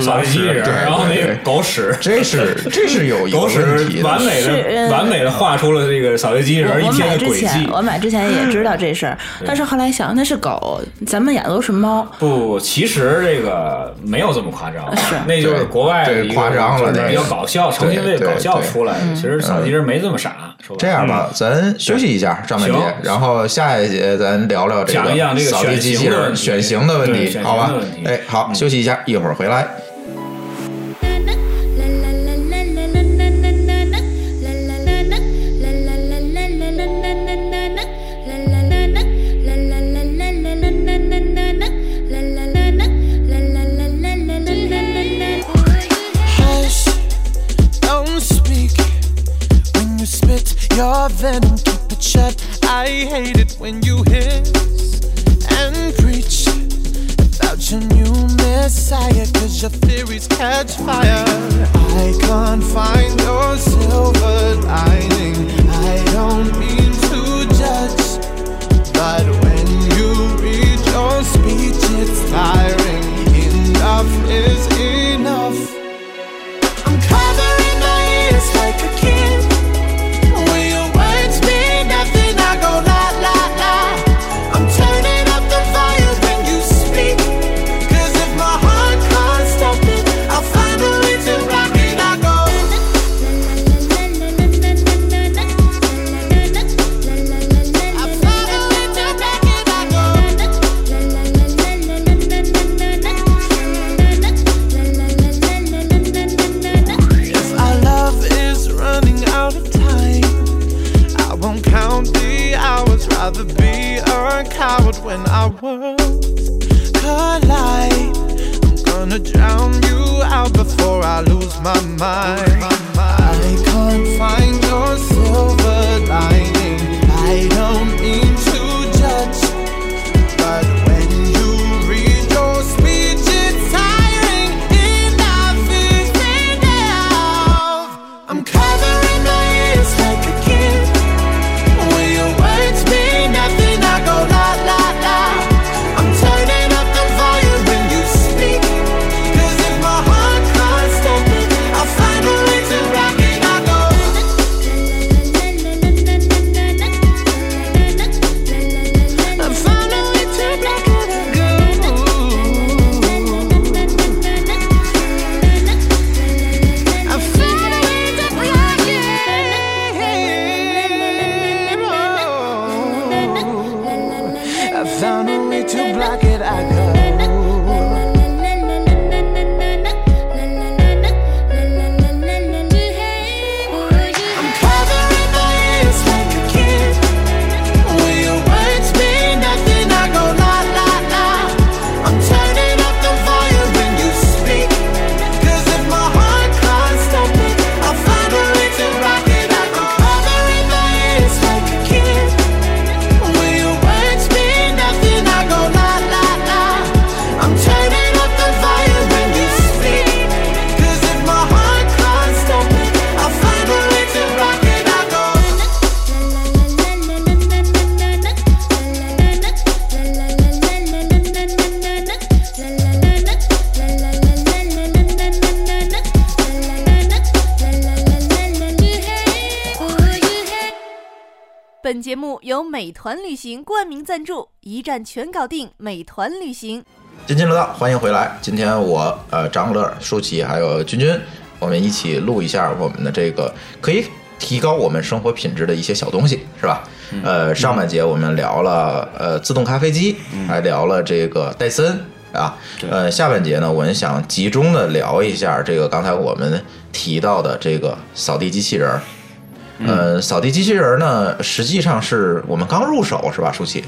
扫地机器人，然后那个狗屎。这是 [laughs] 这是有一个狗屎问题。完美的、完美的画出了这个扫地机器人儿一天的轨迹，。我买之前也知道这事儿，但是后来想那是狗，咱们养的都是猫，不，其实这个没有这么夸张，是那就是国外夸张了就是比较搞笑，成心为对搞笑出来的。其实扫地机器人没这么傻，这样吧，咱休息一下，张半节，然后下一节咱聊聊这讲一讲这个扫地机器人选选型的问题，好吧哎，好，休息一下，一会儿回来。Hush, don't speak when you spit your venom. Keep it shut. I hate it when you hiss Messiah. Cause your theories catch fire. I can't find your silver lining. I don't mean to judge. But 行冠名赞助，一站全搞定，美团旅行。津津乐道，欢迎回来。今天我呃张乐、舒淇还有君君，我们一起录一下我们的这个可以提高我们生活品质的一些小东西，是吧？呃，上半节我们聊了呃自动咖啡机，还聊了这个戴森啊。呃，下半节呢，我们想集中的聊一下这个刚才我们提到的这个扫地机器人儿。呃，扫地机器人儿呢，实际上是我们刚入手，是吧，舒淇？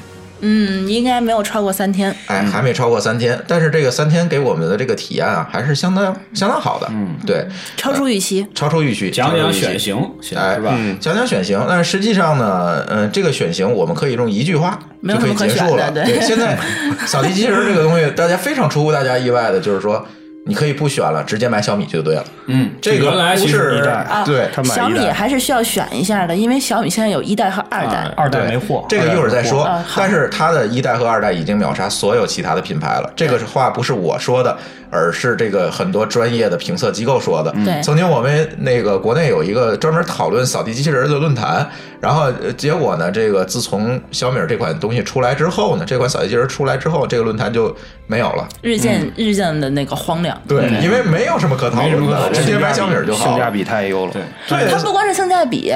嗯，应该没有超过三天。哎，还没超过三天，但是这个三天给我们的这个体验啊，还是相当相当好的。嗯，对，超出预期。超出预期。讲讲选型，先哎，是吧？讲讲选型。但是实际上呢，嗯、这个选型我们可以用一句话就可以结束了。对现在 [laughs] 扫地机器人这个东西，大家非常出乎大家意外的，就是说。你可以不选了，直接买小米就对了。嗯，这个原来其实不是一代啊，对，他买小米还是需要选一下的，因为小米现在有一代和二代。二代没货，这个一会儿再说啊。但是它的一代和二代已经秒杀所有其他的品牌了。这个话不是我说的，而是这个很多专业的评测机构说的。对曾经我们那个国内有一个专门讨论扫地机器人的论坛，然后呃结果呢，这个自从小米这款东西出来之后呢，这款扫地机器人出来之后，这个论坛就没有了。日渐日渐的那个荒凉。对，因为没有什么可讨论的，直接买小米就好。性价比太优了。对，对。它不光是性价比，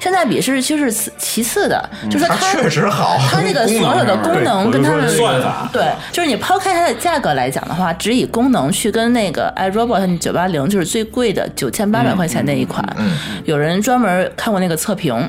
性价比是就是其其次的，就是它它确实好。它那个所有的功能跟它的算法。对，就是你抛开它的价格来讲的话，只以功能去跟那个 iRobot 九八零就是最贵的九千八百块钱那一款，有人专门看过那个测评，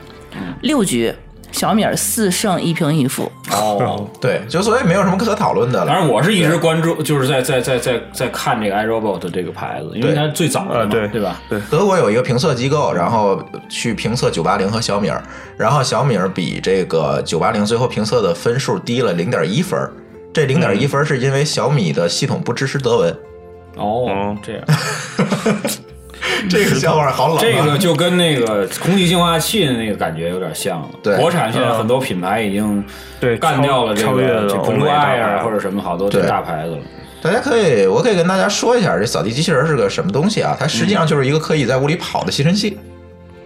六局小米儿四胜一平一负，哦。对，就所以没有什么可讨论的了。反正，我是一直关注，就是在在在在在看这个 iRobot 这个牌子，因为它最早的对对吧？对，德国有一个评测机构，然后去评测九八零和小米儿，然后小米儿比这个九八零最后评测的分数低了零点一分儿。这零点一分儿是因为小米的系统不支持德文，哦嗯，这样，[laughs] [laughs] 这个笑话好冷、啊。这个就跟那个空气净化器的那个感觉有点像了。对国产现在很多品牌已经对干掉了这个这欧美 Blue 大 Eye 牌啊或者什么好多这大牌子了。大家可以，我可以跟大家说一下，这扫地机器人是个什么东西啊？它实际上就是一个可以在屋里跑的吸尘器，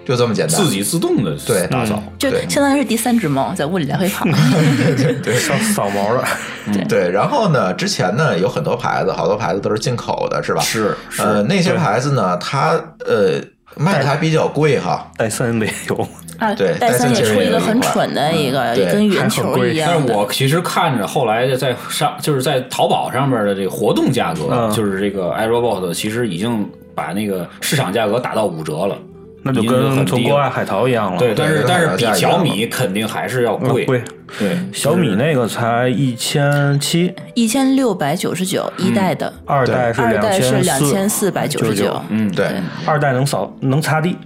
就这么简单。自己自动的对打扫，就相当于是第三只猫在屋里来回跑。[laughs] 对对扫扫毛了，[laughs] 对，然后呢，之前呢有很多牌子，好多牌子都是进口的，是吧？是是呃，那些牌子呢，它呃卖的还比较贵哈。[laughs] 戴森也有，啊，对戴森也戴森其实出一个很蠢的一个，对跟圆还很球贵但是一样的。我其实看着后来在上，就是在淘宝上面的这个活动价格，嗯就是这个 iRobot 其实已经把那个市场价格打到五折了。那就跟从国外海淘一样了。对，但是但是比小米肯定还是要贵。嗯贵。对，小米那个才一千七，一千六百九十九一代的，二代是二代是两千千四百九十九。嗯，对，二代能扫能擦地，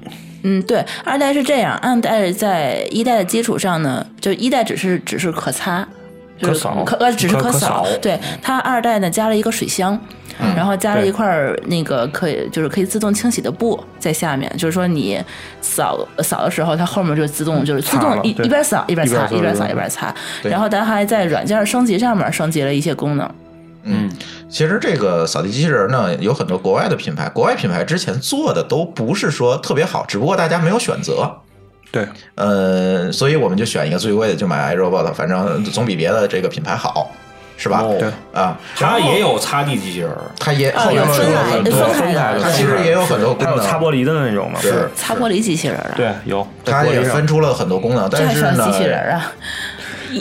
嗯，对，二代是这样，二代在一代的基础上呢，就一代只是只是可擦，可扫可呃只是可可扫扫，对，它二代呢加了一个水箱。然后加了一块儿那个可以就是可以自动清洗的布在下面，就是说你扫扫的时候，它后面就自动就是自动一一边扫一边擦一边扫一边扫一边擦。然后咱还在软件升级上面升级了一些功能。嗯，其实这个扫地机器人呢，有很多国外的品牌，国外品牌之前做的都不是说特别好，只不过大家没有选择。对，呃，所以我们就选一个最贵的，就买 iRobot，反正总比别的这个品牌好，是吧？哦对啊，它也有擦地机器人儿，它也啊后面有分开很多分开的它其实也有很多功还有擦能，玻璃的那种的，对是，擦玻璃机器人啊，对，有，在它也分出了很多功能，但是呢机，器人啊？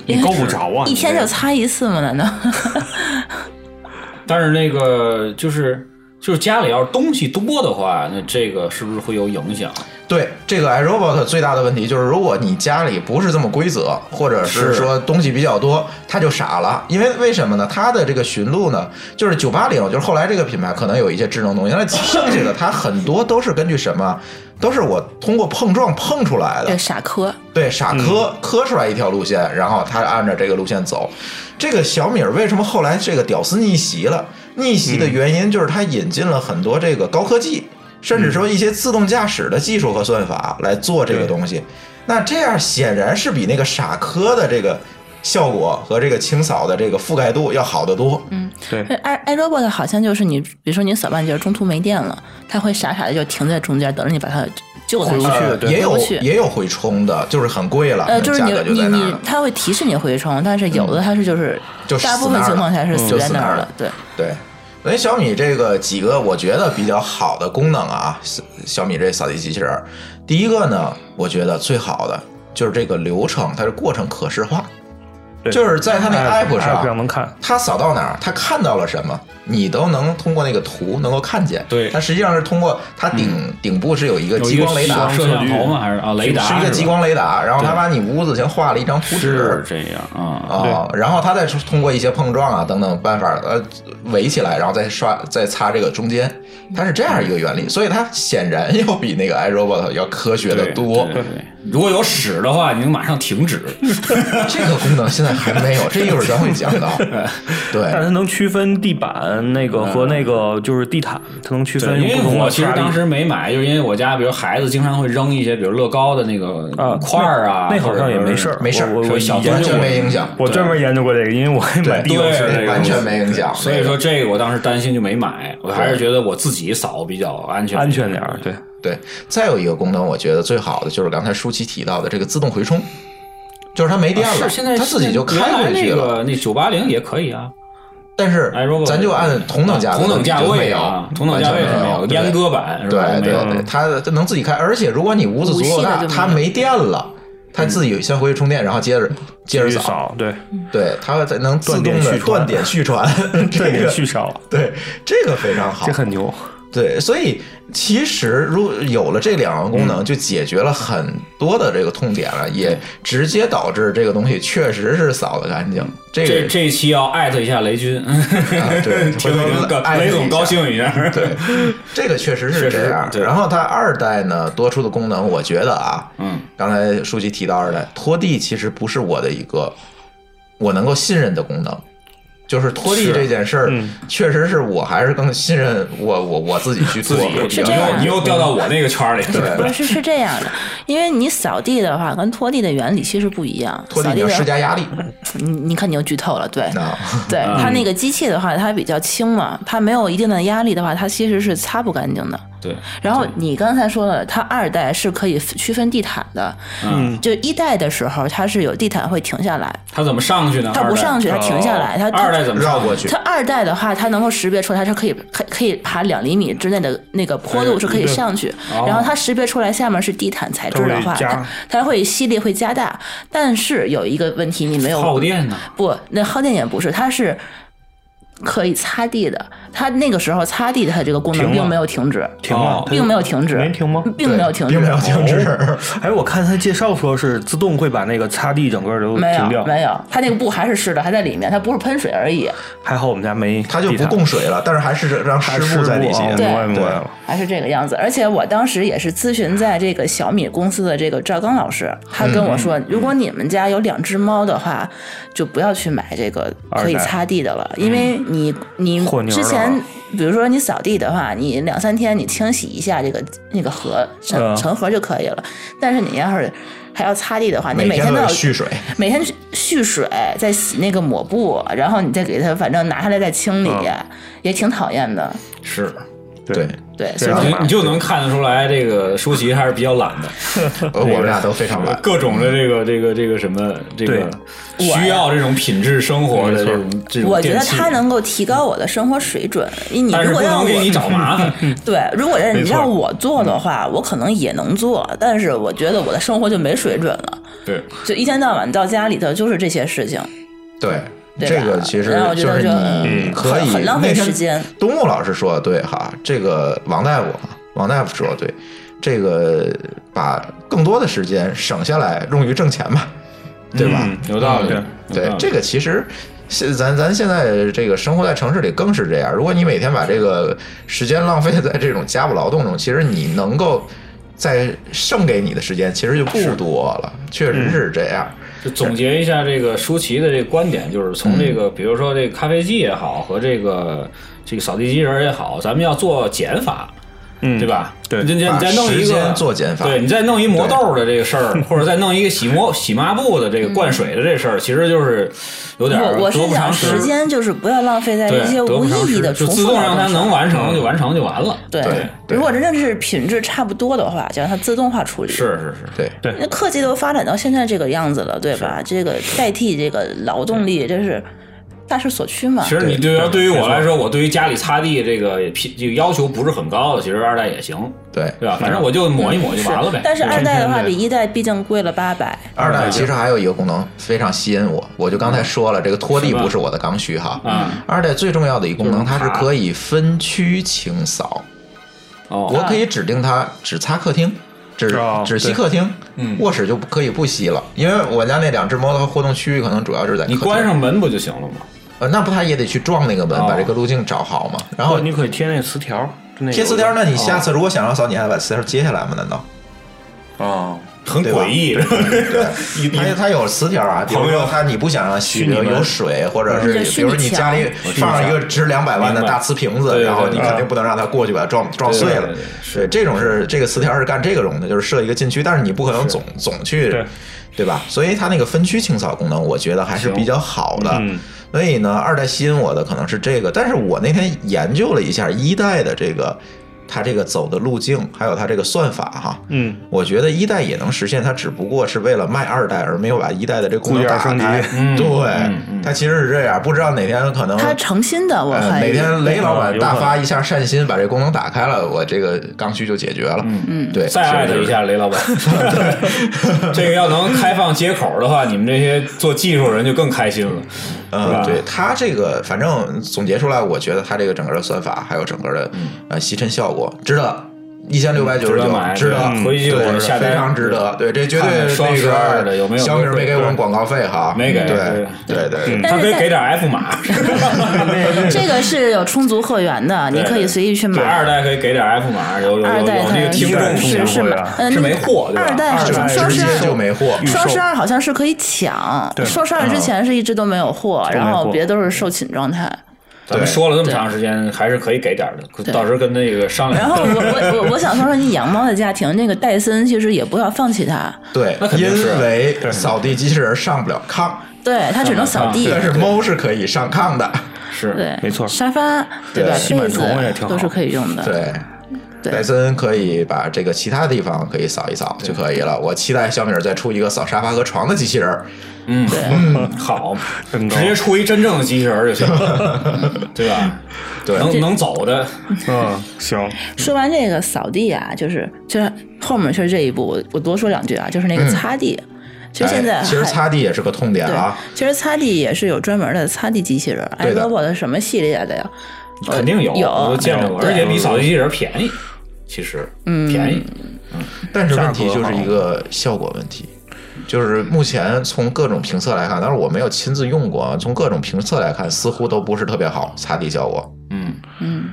你够不着啊，一天就擦一次吗？难道？[laughs] 但是那个就是就是家里要是东西多的话，那这个是不是会有影响？对这个 iRobot 最大的问题就是，如果你家里不是这么规则，或者是是说东西比较多，它就傻了。因为为什么呢？它的这个寻路呢，就是九八零，就是后来这个品牌可能有一些智能东西，那剩下的它很多都是根据什么？都是我通过碰撞碰出来的对，。傻磕。对，傻磕磕出来一条路线，然后他按照这个路线走。这个小米儿为什么后来这个屌丝逆袭了？逆袭的原因就是它引进了很多这个高科技，甚至说一些自动驾驶的技术和算法来做这个东西。那这样显然是比那个傻科的这个效果和这个清扫的这个覆盖度要好得多。嗯对，i iRobot 好像就是你，比如说你扫半截中途没电了，它会傻傻的就停在中间，等着你把它救下回不去呃，也有也有回充的，就是很贵了，呃，就是你你你，它会提示你回充，但是有的它是就是就大部分情况下是死在那儿了。对，对，所以小米这个几个我觉得比较好的功能啊，小小米这扫地机器人儿，第一个呢，我觉得最好的就是这个流程，它的过程可视化，对就是在他那个 app 上上，能看，它扫到哪儿，他看到了什么，你都能通过那个图能够看见。对它实际上是通过它顶、顶部是有一个激光雷达，摄像头吗？还是啊雷达？是一个激光雷达，然后他把你屋子先画了一张图纸是。这样啊。啊、然后他再通过一些碰撞啊等等办法，呃，围起来，然后再刷再擦这个中间，它是这样一个原理，所以它显然要比那个 iRobot 要科学的多。对对如果有屎的话，你能马上停止。[laughs] 这个功能现在还没有，这一会儿咱会讲到。[laughs] 对，但它能区分地板那个和那个就是地毯，它能区，分因为我其实当时没买，就是因为我家比如孩子经常会扔一些，比如乐高的那个啊块儿啊，那那好像也没事儿没事儿我我完全就没影响。我专门研究过这个，因为我买对地狗式对那个，完全没影响。所以说这个我当时担心就没买，我还是觉得我自己扫比较安全安全点儿，对。对，再有一个功能，我觉得最好的就是刚才舒淇提到的这个自动回充，就是它没电了，是现在它自己就开回去了。个那九八零也可以啊，但是咱就按同等价格，同等价位啊，同等价位是没有阉割版对对对，它它能自己开，而且如果你屋子足够大，它没电了，它自己先回去充电，然后接着接着扫，对，对，它在能自动断点续传的 [laughs] 断点续传，这这点个续扫，对这个非常好。这，很牛。对，所以其实如有了这两个功嗯能，就解决了很多的这个痛点了，也直接导致这个东西确实是扫的干净。这个这期要艾特一下雷军，啊对 [laughs] 雷总高兴一下。[laughs] 对，[laughs] 这个确实是这样。对然后它二代呢多出的功能，我觉得啊，嗯，刚才书记提到二代拖地，其实不是我的一个我能够信任的功能。就是拖地这件事儿嗯，确实是我还是更信任我我我自己去做是这样你又掉到我那个圈儿里，不是是这样的，因为你扫地的话跟拖地的原理其实不一样。拖地要施加压力，[laughs] 你你看你又剧透了，对。啊，对它那个机器的话，它比较轻嘛，它没有一定的压力的话，它其实是擦不干净的。对，然后你刚才说了，它二代是可以区分地毯的，嗯，就一代的时候它是有地毯会停下来，它怎么上去呢？它不上去，它停下来，它二代怎么绕过去。它二代的话，它能够识别出来，它是可以可可以爬两厘米之内的那个坡度是可以上去，然后它识别出来下面是地毯材质的话，它它会吸力会加大，但是有一个问题你没有耗电呢？不，那耗电也不是，它是可以擦地的，它那个时候擦地的它这个功能并没有停止，停了，它并没有停止，没停吗？并没有停止，并没有停止。[laughs] 哎，我看他介绍说是自动会把那个擦地整个都没停掉。有，没有，它那个布还是湿的，还在里面，它不是喷水而已。还好我们家没，它就不供水了，但是还是让湿湿布在底下。哦明白明白。了。还是这个样子，而且我当时也是咨询在这个小米公司的这个赵刚老师，他跟我说，如果你们家有两只猫的话，就不要去买这个可以擦地的了，因为你你之前比如说你扫地的话，你两三天你清洗一下这个那个盒成嗯成盒就可以了，但是你要是还要擦地的话，你每天都每天都要蓄水，每天蓄水，再洗那个抹布，然后你再给它反正拿下来再清理，也挺讨厌的。是，对，对，所以你你就能看得出来，这个舒淇还是比较懒的，[laughs] 呃我们俩都非常懒。各种的这个这个这个什么这个需要这种品质生活的这种这种我觉得电器，它能够提高我的生活水准。你如果让我能给你找麻烦。[laughs] 对，如果让你让我做的话，我可能也能做，但是我觉得我的生活就没水准了，对，就一天到晚到家里头就是这些事情。对，对这个其实就是你可以浪费那天时间东木老师说的对哈，这个王大夫哈，王大夫说的对，这个把更多的时间省下来用于挣钱吧，对吧？嗯有道理对，这个其实现咱咱现在这个生活在城市里更是这样。如果你每天把这个时间浪费在这种家务劳动中，其实你能够在剩给你的时间其实就不多了，确实是这样。就总结一下这个舒淇的这个观点，就是从这个比如说这个咖啡机也好，和这个这个扫地机器人也好，咱们要做减法。嗯，对吧？对你你把再弄一个做减法对你再弄一磨豆的这个事儿，或者再弄一个洗抹洗抹布的这个灌水的这事儿，其实就是有点我我是得不偿想时。间就是不要浪费在对，这些无意义的重自动复劳动上。让它能完成就完成就完了。对如果真的是品质差不多的话，就让它自动化处理。是是是，对，对那科技都发展到现在这个样子了，对吧？这个代替这个劳动力，这是大势所趋嘛。其实你对于对于我来说，我对于家里擦地这个批这个要求不是很高的，其实二代也行，对。对吧？反正我就抹一抹就完了呗。但是二代的话比一代毕竟贵了八百。二代其实还有一个功能非常吸引我，我就刚才说了，这个拖地不是我的刚需哈。嗯二代最重要的一个功能，它是可以分区清扫。哦，我可以指定它只擦客厅，只哦只吸客厅嗯，卧室就不可以不吸了，因为我家那两只猫的活动区域可能主要是在你关上门不就行了吗？呃，那不他也得去撞那个门，哦把这个路径找好嘛。然后你可以贴那磁条，那个贴磁条，那你下哦次如果想要扫，你还把磁条接下来吗？难道？啊，很对吧诡异，对，[laughs] 它它有磁条啊，比如朋友说它你不想让吸，虚拟有水，或者是嗯比如说你家里放上一个值两百万的大瓷瓶子，对对然后你肯定不能让它过去把它撞撞碎了对对对。对，这种是这个磁条是干这个用的，就是设一个禁区，但是你不可能总总去对，对吧？所以它那个分区清扫功能，我觉得还是比较好的。嗯所以呢，二代吸引我的可能是这个，但是我那天研究了一下一代的这个。它这个走的路径，还有它这个算法哈，嗯，我觉得一代也能实现，它只不过是为了卖二代而没有把一代的这个功能打开升级。嗯对嗯嗯，它其实是这样，不知道哪天可能它诚心的，我呃。哪天雷老板大发一下善心，把这功能打开了，我这个刚需就解决了。嗯嗯对，再艾特一下雷老板。[laughs] 这个要能开放接口的话，你们这些做技术人就更开心了。嗯，对它这个，反正总结出来，我觉得它这个整个的算法，还有整个的呃吸尘效果，值得。一千六百九十九值得买，值得，回去我下单非常值得，对，这绝对双十二的有没有小米没给我们广告费哈，没给对对对对，他可以给点 F 码，[laughs] 这个是有充足货源的，你可以随意去买，二。代可以给点 F 码，有有有那个听众是是买，呃，是那没货？二代好像双十二就二没货，双十二好像是可以抢，对双十二之前是一直都没有货，然后货别都是售罄状态。咱们说了这么长时间，还是可以给点的，到时候跟那个商量。然后我我我我想说说，你养猫的家庭，那个戴森其实也不要放弃它，对那，肯定是因为扫地机器人上不了炕，对，它只能扫地但。是猫是可以上炕的，是对，没错沙发对吧？吸螨被子虫也挺好都是可以用的。对。对戴森可以把这个其他地方可以扫一扫就可以了。我期待小米儿再出一个扫沙发和床的机器人儿。嗯嗯，[laughs] 好，直接出一真正的机器人就行了，[laughs] 对吧？对能能走的，嗯，行，[laughs] 说完这个扫地啊，就是就是后面就是这一步，我我多说两句啊，就是那个擦地。其实现在哎其实擦地也是个痛点啊。，其实擦地也是有专门的擦地机器人，iRobot 的什么系列的呀？肯定有，有我都见着过，而且比扫地机器人便宜，其实嗯便宜。嗯但是问题就是一个效果问题，就是目前从各种评测来看，但是我没有亲自用过啊，从各种评测来看，似乎都不是特别好擦地效果。嗯，嗯，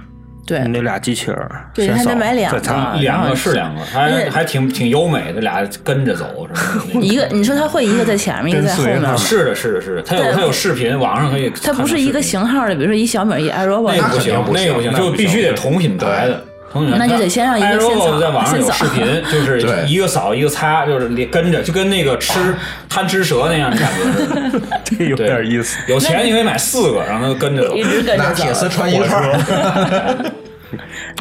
对，那俩机器人儿，对先扫。还得买两再擦个两然后个是两个，还还挺挺优美的，俩跟着走什么的。[laughs] 一个你说他会一个在前面，一个在后面。吗？是的，是的，是的，他有对它有视频，网上可以看它不是一个型号的，比如说一小米一 iRobot，那不行，不行那个不行，就必须得同品牌的。那就得先让一个先扫在网上有视频，[laughs] 就是一个扫一个擦，就是连跟着，就跟那个吃 [laughs] 贪吃蛇那样的感觉 [laughs] 有点意思。有钱你可以买四个，让它跟着走一。直跟着拿铁。丝穿一串儿，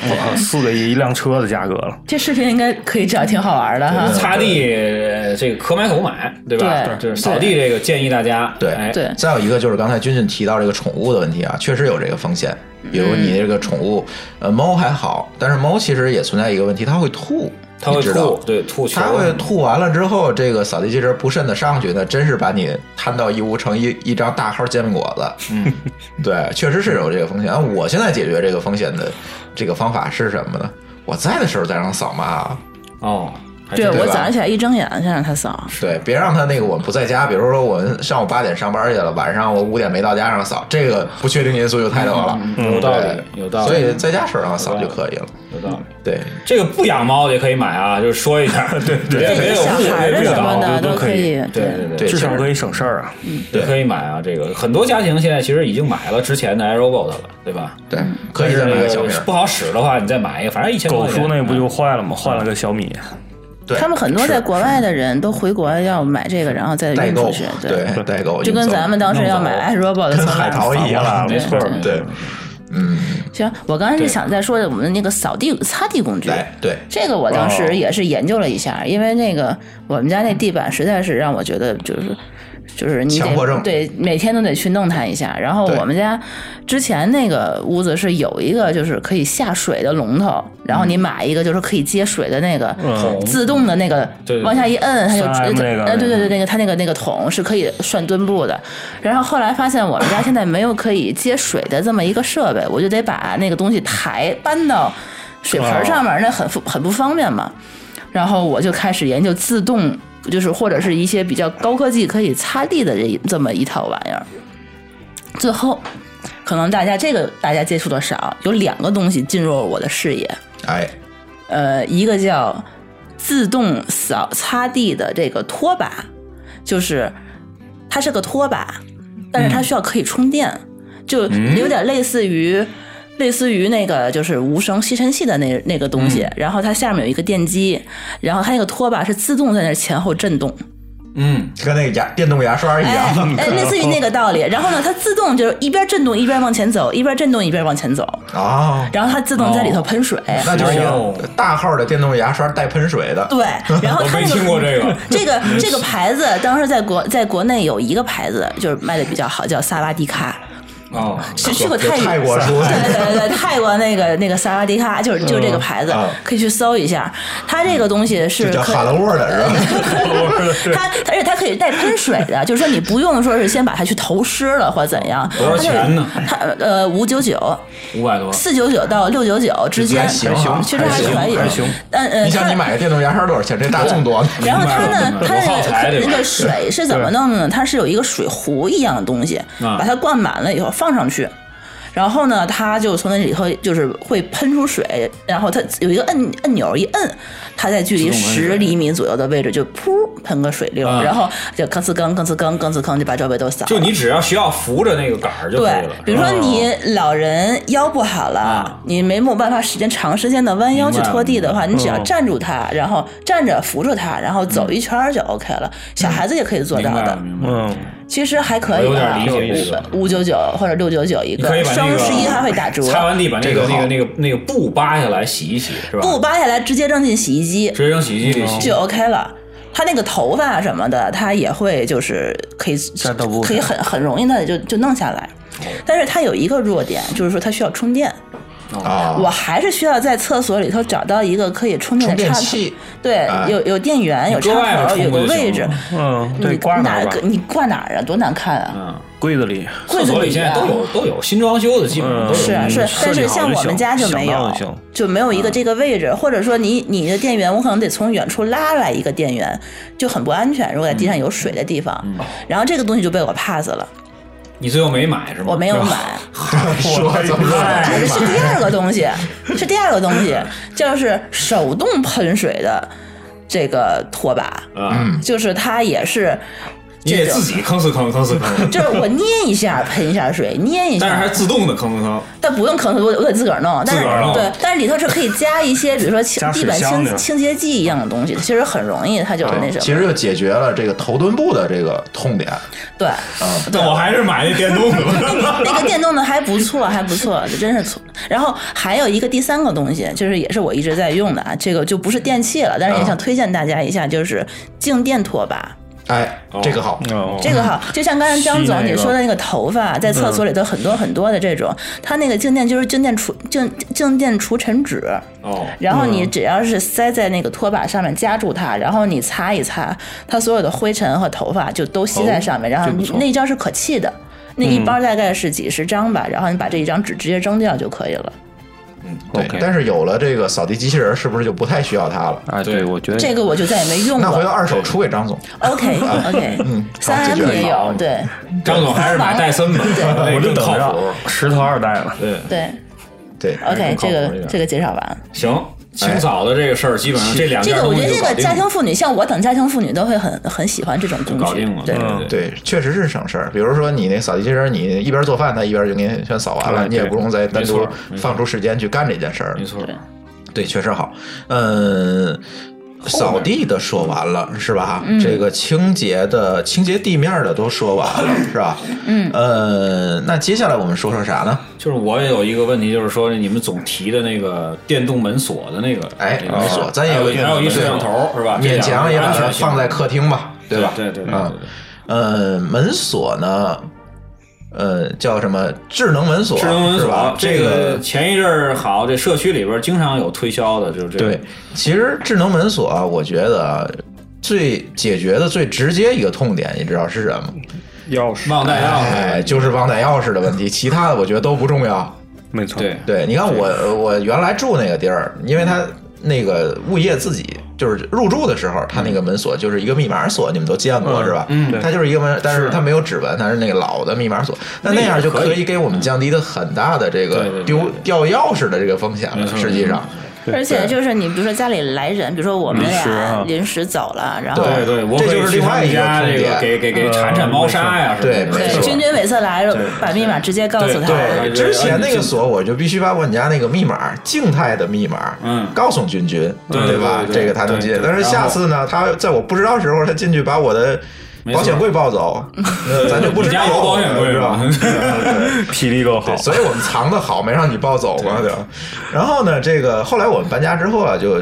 我靠，四个一辆车的价格了。这视频应该可以找，挺好玩的哈。擦地呃这个可买可不买，对吧？对就是扫地这个建议大家，对哎，对再有一个就是刚才君君提到这个宠物的问题啊，确实有这个风险。比如你这个宠物，呃，猫还好，但是猫其实也存在一个问题，它会吐，它会吐，对吐球，它会吐完了之后，这个扫地机器人不慎的上去那，真是把你摊到一屋成一一张大号煎饼果子。嗯，[laughs] 对，确实是有这个风险。啊我现在解决这个风险的这个方法是什么呢？我在的时候再让扫码。哦，还对我早上起来一睁眼先让它扫。对，别让他那个我们不在家，比如说我们上午八点上班去了，晚上我五点没到家让他扫，这个不确定因素就太多了。有道理，有道理，所以在家时候让他扫就可以了。有道理。对，这个不养猫的也可以买啊，就是说一下，对对这别有孩别有的什么的都都可以。对对对，至少可以省事儿啊。也可以买啊。这个很多家庭现在其实已经买了之前的 iRobot 了，对吧？对，可以再买个小米不好使的话，你再买一个，反正一千狗叔那不就就坏了吗？换了个小米，对，他们很多在国外的人都回国要买这个，然后再运出去。，对，代购就跟咱们当时要买 iRobot 的海淘一样，没错，对，嗯，行，我刚才是想再说的我们的那个扫地擦地工具。对对，这个我当哦。时也是研究了一下，因为那个我们家那地板实在是让我觉得就是就是你得对每天都得去弄它一下。然后我们家之前那个屋子是有一个就是可以下水的龙头，然后你买一个就是可以接水的那个嗯。自动的那个往下一摁，它就 3M 那个。呃对对对那个它那个那个桶是可以涮墩布的。然后后来发现我们家现在没有可以接水的这么一个设备，我就得把那个东西抬搬到水盆上面，那很很不方便嘛。然后我就开始研究自动，就是或者是一些比较高科技可以擦地的这这么一套玩意儿。最后，可能大家这个大家接触的少，有两个东西进入了我的视野。哎，呃，一个叫自动扫擦地的这个拖把，就是它是个拖把，但是它需要可以充电，就有点类似于。类似于那个就是无声吸尘器的那那个东西，然后它下面有一个电机，然后它那个拖把是自动在那儿前后震动，嗯，跟那个牙电动牙刷一哎样。哎，类似于那个道理。[laughs] 然后呢，它自动就是一边震动一边往前走，一边震动一边往前走，哦，然后它自动在里头喷水。那就是一哦个大号的电动牙刷带喷水的。对，[laughs] 然后我没它那个听过这个，[laughs] 这个这个牌子当时在国在国内有一个牌子就是卖的比较好，叫萨瓦迪卡。哦，去去过就泰泰国是对对对对，泰国那个那个萨瓦迪卡就是就是这个牌子嗯，可以去搜一下。它这个东西是叫哈喽沃的是吧？[laughs] 它而且它可以带喷水的，就是说你不用说是先把它去投湿了或怎样。多少钱呢它呃五九九，五百多，四九九到六九九之间，还行实还还行可以还行。但呃，你像你买个电动牙刷多少钱？这大众多呢。然后它呢，[laughs] 它那个那个水是怎么弄的呢？它是有一个水壶一样的东西，啊把它灌满了以后放上去。然后呢，它就从那里头就是会喷出水，然后它有一个按按钮一摁，它在距离十厘米左右的位置就噗喷个水溜，啊然后就吭哧吭吭哧吭吭哧吭就把周围都扫了。就你只要需要扶着那个杆儿就可以对了。，比如说你老人腰不好了，啊你没有办法时间长时间的弯腰去拖地的话，你只要嗯站住它，然后站着扶住它，然后走一圈儿就 OK 了。小孩子也可以做到的，白明白。嗯，其实还可以我有啊点理解意思五九九或者六九九一你可以个，双十一还会打折。擦完地把那这个那个那个那个布扒下来洗一洗，是吧？布扒下来直接扔进洗衣机直接扔洗衣机里洗。就 OK 了。它那个头发什么的，它也会就是可以可以很很容易的就就弄下来，但是它有一个弱点，就是说它需要充电。啊我还是需要在厕所里头找到一个可以充电的插头，对哎，有有电源，有插头，有个位置。嗯，你对，挂哪个你挂哪儿啊？多难看啊！嗯，柜子里。厕所里现在都有都有新装修的，基本上都有。是啊是，但是像我们家就没有就没有一个这个位置，或者说你你的电源，我可能得从远处拉来一个电源，就很不安全。如果在地上有水的地方，然后这个东西就被我 pass 了，你最后没买是吗？我没有买。[laughs] 说怎么是是第二个东西，是第二个东西，[laughs] 就是手动喷水的这个拖把，嗯，就是它也是你得自，己吭哧吭哧吭哧吭，就是我捏一下喷一下水，捏一下但是还下，自动的吭哧吭。但不用吭哧，我得我得自个儿弄。但是自个儿弄对，但是里头是可以加一些，比如说清地板清清洁剂一样的东西，其实很容易，它就是那什么。其实就解决了这个头墩部的这个痛点。对，那我还是买那电动的吧。那个电动的还不错，还不错，这真是错。然后还有一个第三个东西，就是也是我一直在用的啊，这个就不是电器了，但是也想推荐大家一下，就是静电拖把。哎，这个好，哦，这个好，就像刚才张总你说的那个头发，在厕所里头很多很多的这种，它那个静电就是静电除静静电除尘纸，哦，然后你只要是塞在那个拖把上面夹住它，然后你擦一擦，它所有的灰尘和头发就都吸在上面，然后那一张是可弃的。那一包大概是几十张吧，然后你把这一张纸直接扔掉就可以了。对。但是有了这个扫地机器人，是不是就不太需要它了？啊，对，我觉得这个我就再也没用那回头。二手出给张总。OK OK，嗯三好 M 这个也有，对张总还是买戴森吧，[laughs] 那我就等。着石头二代了。对，对对，，OK，这个这个介绍完。行，清扫的这个事儿，基本上这两这个我觉件东西得这个家庭妇女，像我等家庭妇女都会很很喜欢这种工具。搞定了。对，嗯对，确实是省事儿。比如说你那扫地机器人，你一边做饭，它一边就给你全扫完了，你也不用再单独放出时间去干这件事儿没。错，对，确实好。嗯，扫地的说完了是吧？嗯这个清洁的、清洁地面的都说完了是吧？嗯。呃，那接下来我们说说啥呢？就是我也有一个问题，就是说你们总提的那个电动门锁的那个，哎门锁咱也有一摄像头是吧？勉强也把它放在客厅吧，对吧？对对对对嗯对对呃，门锁呢，呃，叫什么智能门锁？智能门锁，？这个前一阵儿好，这社区里边经常有推销的，就是这个对，其实智能门锁啊，我觉得啊最解决的最直接一个痛点，你知道是什么？钥匙，忘带钥哎，匙，就是忘带钥匙的问题，其他的我觉得都不重要。没错。对，对，你看我我原来住那个地儿，因为他那个物业自己就是入住的时候，它那个门锁就是一个密码锁，你们都见过嗯是吧？嗯对它就是一个门，但是它没有指纹，它是那个老的密码锁。那那样就可以给我们降低的很大的这个丢掉钥匙的这个风险了。实际上，而且就是你比如说家里来人，比如说我们俩啊。临时走了，然后对对，我这就是另外一家这个给给给铲铲猫砂呀，什么的对对没错。君君每次来把密码直接告诉他。对，之前那个锁我就必须把我们家那个密码静态的密码，嗯。告诉君君，对吧？这个他能进但是下次呢，他在我不知道时候，他进去把我的保险柜抱走，那 [laughs] 咱就不你知道。家有保险柜是是吧？[laughs] 体力够好，，所以我们藏的好，没让你抱走嘛，对吧？然后呢，这个后来我们搬家之后啊，就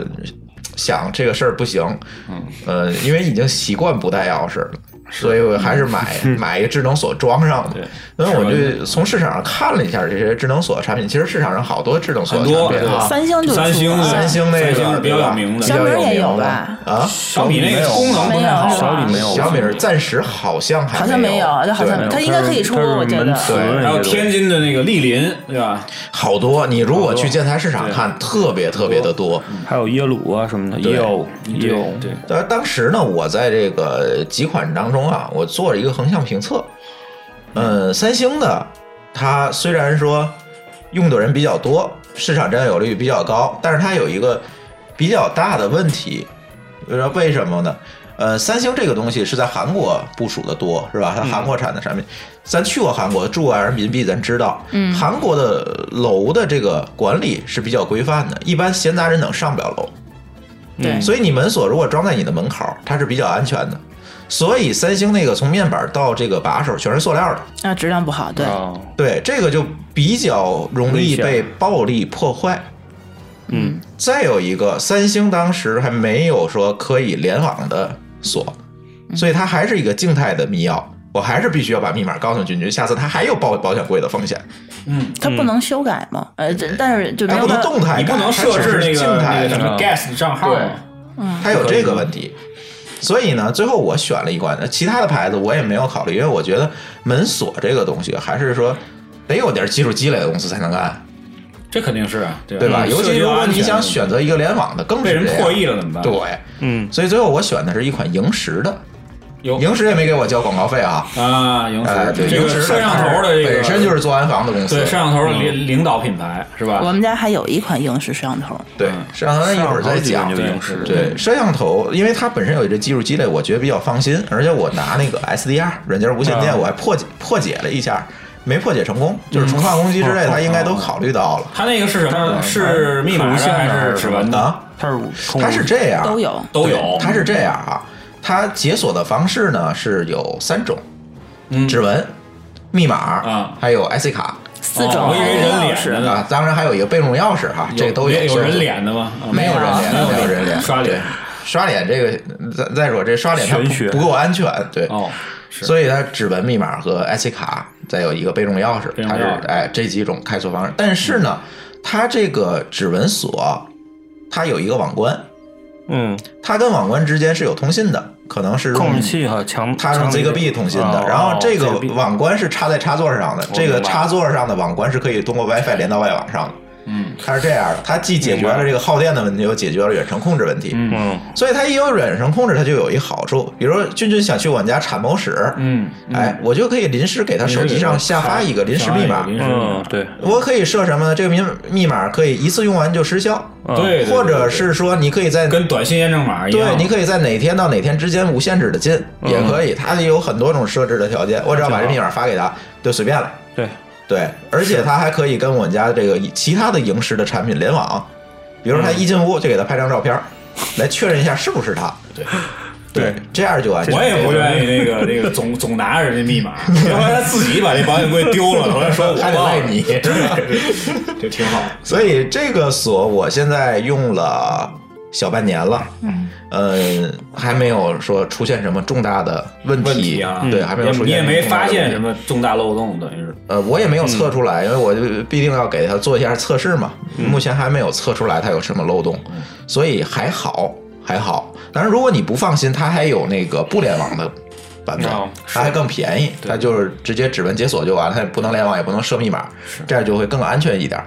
想这个事儿不行，嗯，呃，因为已经习惯不带钥匙了。所以我还是买买一个智能锁装上的为我就从市场上看了一下这些智能锁产品，其实市场上好多智能锁很多产品啊，三星就三星三星那个比较有名的小米比较有也有名的吧啊，小米那个功能不太好，没有小米没有，小米是暂时好像还好像没有，好像对它应该可以出，我觉得对还有天津的那个丽林，对吧？好多。你如果去建材市场看，特别特别的多。还有耶鲁啊什么的，也有也有。对，但当时呢，我在这个几款当中啊，我做了一个横向评测。嗯，三星的它虽然说用的人比较多，市场占有率比较高，但是它有一个比较大的问题，你知道为什么呢？呃，三星这个东西是在韩国部署的多，是吧？它韩国产的产品，咱去过韩国，住过人民币，咱知道，嗯，韩国的楼的这个管理是比较规范的，一般闲杂人等上不了楼。对，所以你门锁如果装在你的门口，它是比较安全的。所以三星那个从面板到这个把手全是塑料的，啊，质量不好，对，啊，对，这个就比较容易被暴力破坏。嗯，再有一个，三星当时还没有说可以联网的锁，所以它还是一个静态的密钥。我还是必须要把密码告诉君君，下次它还有保保险柜的风险。嗯，它不能修改吗？呃，这但是就没有它它不能动态改，你不能它只是设置那个静态的那个什么 gas 账号。对。嘛，它有这个问题。所以呢，最后我选了一款，其他的牌子我也没有考虑，因为我觉得门锁这个东西还是说得有点技术积累的公司才能干，这肯定是啊，对对吧？嗯尤其如果你想选择一个联网的，更是被人破译了怎么办？对，嗯，所以最后我选的是一款萤石的，有萤石也没给我交广告费啊。啊，萤哎，对，石这个摄像头的这个本身就是做安防的公司，对摄像头的领领导品牌是吧？我们家还有一款萤石摄像头，对摄像头一会儿再讲。就萤石，对摄像头，因为它本身有这技术积累，我觉得比较放心。而且我拿那个 SDR 软件无线电，啊我还破解破解了一下，没破解成功，就是重创攻击之类，他应该都考虑到了。它那个是什么？是密码的还是指纹的？啊，它是它是这样，都有都有。它是这样啊，它解锁的方式呢是有三种，嗯。指纹、密码啊。还有 IC 卡。哦四种。我以为人脸呢。啊，当然还有一个备用钥匙哈，这个都有有人脸的吗？啊没有人脸，没有人脸，刷脸。对。刷脸这个，再再说这刷脸它玄学。不不够安全，对，哦，是。所以它指纹、密码和 IC 卡，再有一个备用钥匙，它是哎这几种开锁方式。但是呢，它这个指纹锁，它有一个网关，嗯，它跟网关之间是有通信的，可能是用控制器和强，它是用强 ZigBee 通信的，哦然后这个网关是插在插座上的，这个插座上的网关是可以通过 WiFi 连到外网上的。嗯，它是这样的，它既解决了这个耗电的问题，又解决了远程控制问题。嗯，所以它一有远程控制，它就有一好处，比如说君君想去我们家铲某屎，嗯，哎，我就可以临时给他手机上下发一个临时密码，临时密码嗯，对，我可以设什么呢？这个密密码可以一次用完就失效，嗯对，或者是说你可以在跟短信验证码一样，对，你可以在哪天到哪天之间无限制的进，嗯也可以，它有很多种设置的条件，我只要把这密码发给他，就随便了。对，对，而且它还可以跟我们家这个其他的萤石的产品联网，比如说他一进屋就给他拍张照片，来确认一下是不是他。对对，这样就安全。我也不愿意那个那个总总拿着人家密码，[laughs] 要不然他自己把这保险柜丢了，后来说我 [laughs] 还得忘你 [laughs] 对，这挺好。所以这个锁我现在用了小半年了，嗯，还没有说出现什么重大的问问题啊，对，还没有出现。你也没发现什？么重大漏洞，等于是呃，我也没有测出来，因为我就必定要给它做一下测试嘛。目前还没有测出来它有什么漏洞，所以还好，还好。但是，如果你不放心，它还有那个不联网的版本哦，它还更便宜，它就是直接指纹解锁就完了，它也不能联网，也不能设密码，这样就会更安全一点。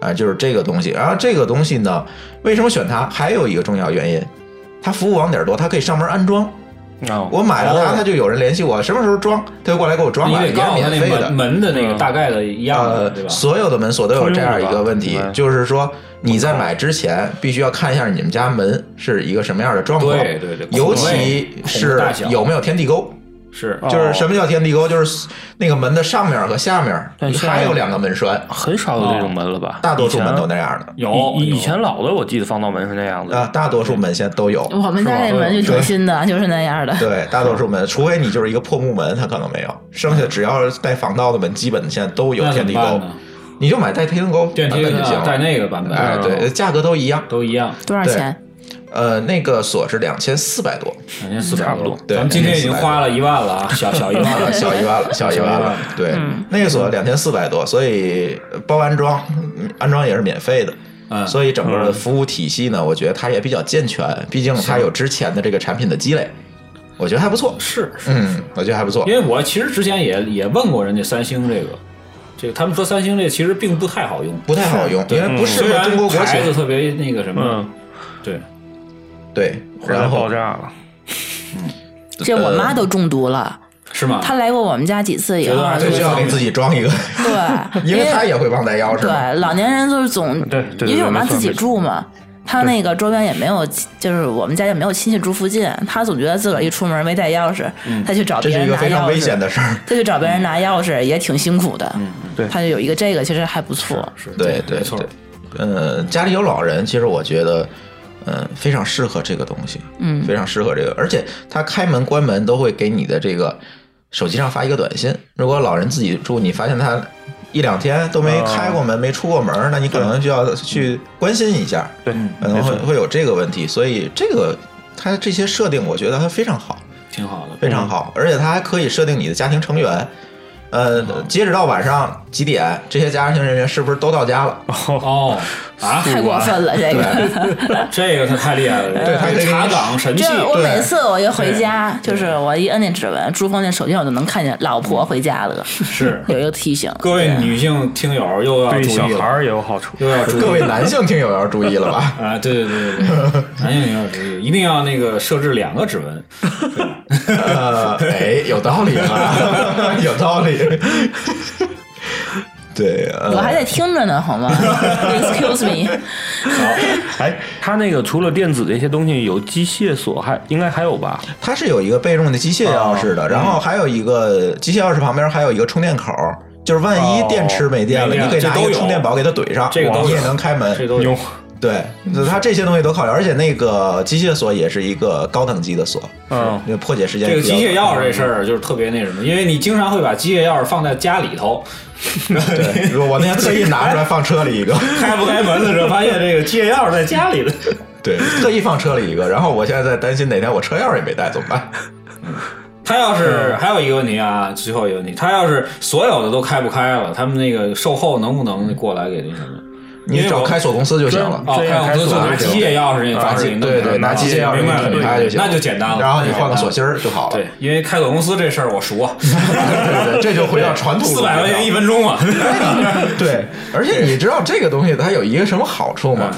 啊，就是这个东西。然后这个东西呢，为什么选它？还有一个重要原因，它服务网点多，它可以上门安装。啊，我买了它，哦它就有人联系我，什么时候装，他就过来给我装你来，也是免费的。门门的那个大概的一样对，吧？所有的门锁都有这样一个问题就是说你在买之前必须要看一下你们家门是一个什么样的状况，对对对尤其是有没有天地沟。是哦就是什么叫天地沟？就是那个门的上面和下面还有两个门栓，很少有这种门了吧？大多数门都那样。的有以以前老的我记得防盗门是那样的啊，大多数门现在都有。我们家那门就挺新的，就是那样的。对，大多数门，除非你就是一个破木门，它可能没有。剩下只要是带防盗的门，基本现在都有天地沟。你就买带天地沟电梯就行。带那个版本，哎，对，价格都一样。都一样，多少钱？呃，那个锁是两千四百多，两千四百多对咱们今天已经花了一万了啊，小 [laughs] 小一万了，小一万了，小一万了。对，那个锁两千四百多，所以包安装，嗯安装也是免费的。嗯，所以整个的服务体系呢，我觉得它也比较健全，毕竟它有之前的这个产品的积累，我觉得还不错。是嗯，我觉得还不错因。为我其实之前也也问过人家三星这个，这个他们说三星这其实并不太好用，不太好用，因为不适合中国国情。牌子特别那个什么嗯，，对，对，然后爆炸了。这我妈都中毒了，是吗？她来过我们家几次以后就就要给自己装一个，对，[laughs] 因为他也会忘带钥匙。对老年人就是总对对对因为我妈自己住嘛。她那个周边也没有，就是我们家也没有亲戚住附近。她总觉得自个儿一出门没带钥匙，她去找这是一别人拿钥个非常危险匙，的事儿。她去找别人拿钥匙也挺辛苦的。对她就有一个这个，其实还不错。是，对对没错对，呃，家里有老人，其实我觉得，嗯、非常适合这个东西，嗯非常适合这个，而且它开门关门都会给你的这个手机上发一个短信。如果老人自己住，你发现他一两天都没开过门、没出过门，那你可能就要去关心一下，对，可能会会有这个问题。所以这个它这些设定，我觉得它非常好。挺好的，非常好，而且它还可以设定你的家庭成员，呃，截止到晚上几点，这些家庭人员是不是都到家了？哦啊，太过分了，这个。[laughs] 这个他太厉害了，对他可以查岗神器这。我每次我一回家，就是我一摁那指纹，珠峰那手机上我就能看见老婆回家了，是 [laughs] 有一个提醒。各位女性听友又要对注意了，小孩儿也有好处。又要注意各位男性听友要注意了吧？[laughs] 啊，对对对对对，男性也要注意，一定要那个设置两个指纹。呃，哎，有道理啊，有道理。对，呃我还在听着呢，好吗？[laughs] Excuse me，好哎，它那个除了电子这些东西，有机械锁，还应该还有吧？它是有一个备用的机械钥匙的，然后还有一个机械钥匙旁边还有一个充电口，就是万一电池没电了，你可以拿一个充电宝给它怼上，这个都有你也能开门。这都有。对，它这些东西都考虑，而且那个机械锁也是一个高等级的锁，嗯，那个破解时间这个机械钥匙这事儿就是特别那什么，因为你经常会把机械钥匙放在家里头，对，[laughs] 我那天特意拿出来放车里一个，开不开门的时候发现这个机械钥匙在家里了。对，特意放车里一个，然后我现在在担心哪天我车钥匙也没带怎么办？他要是还有一个问题啊，最后一个问题，他要是所有的都开不开了，他们那个售后能不能过来给那什么？你找开锁公司就行了。哦，这样开公司拿机械钥匙给你发起，对对，拿机械钥匙明白了，给你开就行，那就简单了。然后你换个锁芯儿就好了。对，因为开锁公司这事儿我熟啊，[laughs] 对对，这就回到传统。四百块钱一分钟啊。[laughs] 对，而且你知道这个东西它有一个什么好处吗？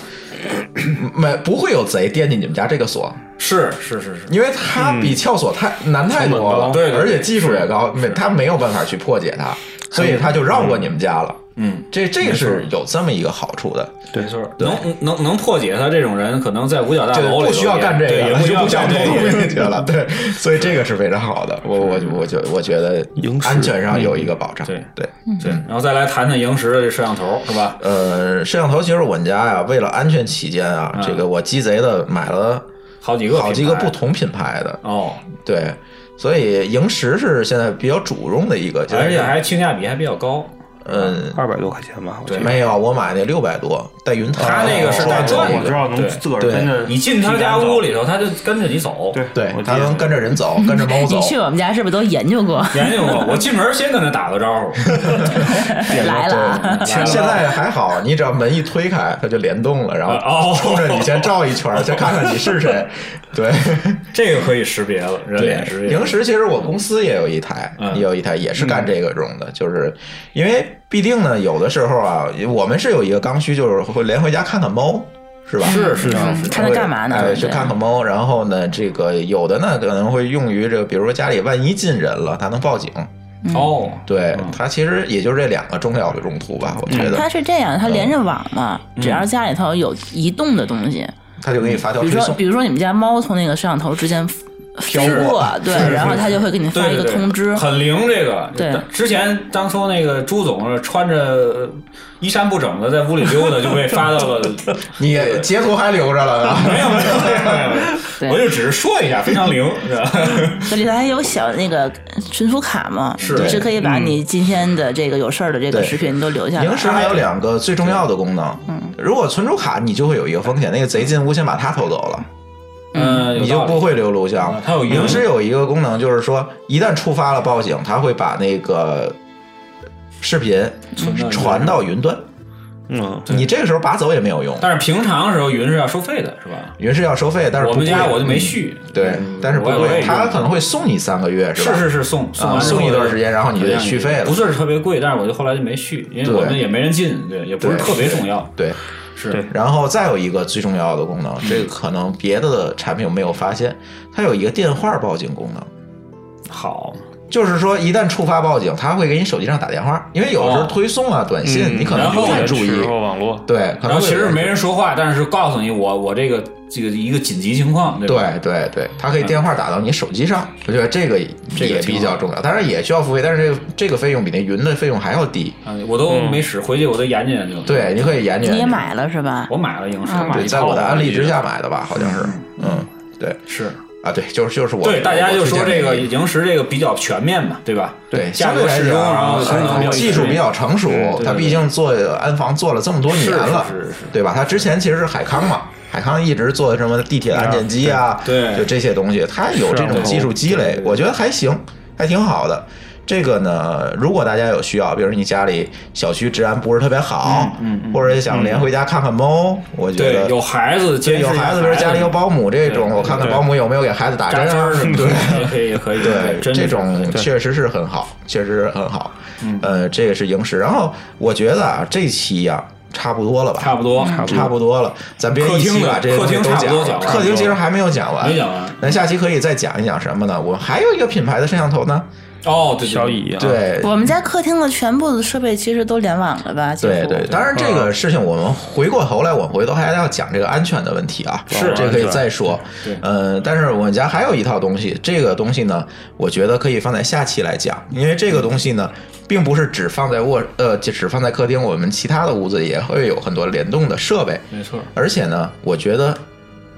没不会有贼惦记你们家这个锁，是是是是，因为它比撬锁太难太多了，对而且技术也高，没它没有办法去破解它，所以它就绕过你们家了。嗯，这这个是有这么一个好处的，没错，能能能破解他这种人，可能在五角大楼里不需要干这，个，也不需要就不想干这个。偷东西去了。对，所以这个是非常好的。我我我觉我觉得萤石安全上有一个保障。对对。对，然后再来谈谈萤石的这摄像头，是吧？呃，摄像头其实我们家呀，为了安全起见啊，嗯这个我鸡贼的买了好几个好几个不同品牌的，哦，对，所以萤石是现在比较主用的一个，而且还性价比还比较高。嗯，二百多块钱吧，对。没有，我买那六百多带云台，他那个是带转的我知道能对自个儿对跟着你进他家屋里头，他就跟着你走。对对我，记得它能跟着人走，跟着猫走你。去我们家是不是都研究过？研究过，我进门先跟他打个招呼。[laughs] 来了啊，现现在还好，你只要门一推开，它就联动了，然哦后冲着你先照一圈儿，先看看你是谁。[laughs] 对，这个可以识别了，人脸识别。平时其实我公司也有一台，嗯也有一台也是干这个用的，就是因为必定呢，有的时候啊，我们是有一个刚需，就是会连回家看看猫。是吧？是是是是，看它干嘛呢？哎，对去看看猫，然后呢，这个有的呢可能会用于这个，比如说家里万一进人了，它能报警。哦，对，它其实也就是这两个重要的用途吧，我觉得。它是这样，它连着网嘛，只要家里头有移动的东西，它就给你发条比如说，比。如说你们家猫从那个摄像头之间飞飘过过，对，然后他就会给你发一个对对对通知。很灵。这个对之前当初那个朱总穿着衣衫不整的在屋里溜达，就被发到了。[laughs] 你截图还留着了 [laughs] 呢。没有没有没有没有，我就只是说一下，非常灵，是吧？[laughs] 这里头还有小那个存储卡嘛，是是可以把你今天的这个有事儿的这个视频都留下来。萤石还有两个最重要的功能，嗯如果存储卡，你就会有一个风险，那个贼进屋先把它偷走了，嗯，你就不会留录像了。它有萤石有一个功能，就是说一旦触发了报警，它会把那个视频传到云端，嗯，你这个时候拔走也没有用。但是平常时候云是要收费的，是吧？云是要收费，但是我们家我就没续，对嗯，但是不贵，我也我也用。它可能会送你三个月，是吧？是是是送送一段时间然后你就得续费了。不是特别贵，但是我就后来就没续，因为我们也没人进，对，也不是特别重要，对。是。然后再有一个最重要的功能，这个可能别的产品我没有发现，它有一个电话报警功能。好，就是说，一旦触发报警，他会给你手机上打电话，因为有的时候推送啊、短信，嗯你可能不太注意然。后网络，对，可能其实没人说话，但是告诉你我我这个这个一个紧急情况，对？对对对，它可以电话打到你手机上，我觉得这个也这个挺好比较重要，当然也需要付费，但是这个这个费用比那云的费用还要低。嗯，我都没使，回去我都研究研究。对，你可以研究。你也？买了是吧？我买了应该，嗯对，在我的安利之下买的吧，好像是。嗯，对是啊，对，就是就是我。对大家就说这个推荐的一萤石这个比较全面嘛，对吧？对，价相对适中，然后技术比较成熟嗯，对它毕竟做安防做了这么多年了，是是是是对吧？它之前其实是海康嘛，海康一直做什么地铁安检机啊，对就这些东西，它有这种技术积累，我觉得还行，还挺好的。这个呢，如果大家有需要，比如你家里小区治安不是特别好，嗯或者想连回家看看猫，我觉得对，有孩子，对有孩子，比如家里有保姆这种，我看看保姆有没有给孩子打针对可以，可以，对，真的是这种确实是很好，确实是很好。嗯呃，这个是萤石。然后我觉得啊，这期呀、差不多了吧？差不多，差不多了，咱别一期把这些东西都客厅讲了。客厅其实还没有讲完，没讲完。咱下期可以再讲一讲什么呢？我还有一个品牌的摄像头呢。哦，对，小乙啊，对，我们家客厅的全部的设备其实都联网了吧？对对，当然这个事情我们回过头来，我回头还要讲这个安全的问题啊，是这可以再说。对呃，但是我们家还有一套东西，这个东西呢，我觉得可以放在下期来讲，因为这个东西呢，并不是只放在卧呃，就只放在客厅，我们其他的屋子也会有很多联动的设备，没错，而且呢，我觉得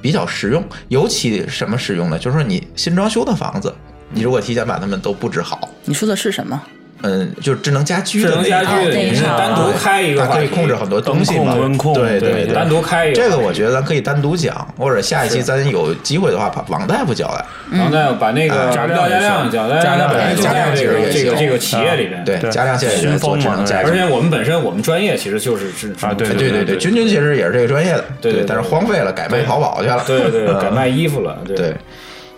比较实用，尤其什么实用呢？就是说你新装修的房子，你如果提前把它们都布置好。你说的是什么？嗯，就是智能家居的那一套能家居，你是单独开一个它可以控制很多东西嘛，温控对对对，单独开一个这个我觉得咱可以单独讲，或者下一期咱有机会的话，把王大夫叫来，王大夫把那个加量廖家亮也行讲，加量在加量这个其实也行这个这个企业里面，对，对加量现在也在做智能家居而。且我们本身我们专业其实就是智啊对对对对，君君其实也是这个专业的，对但是荒废了，改卖淘宝去了，对对改卖衣服了，对。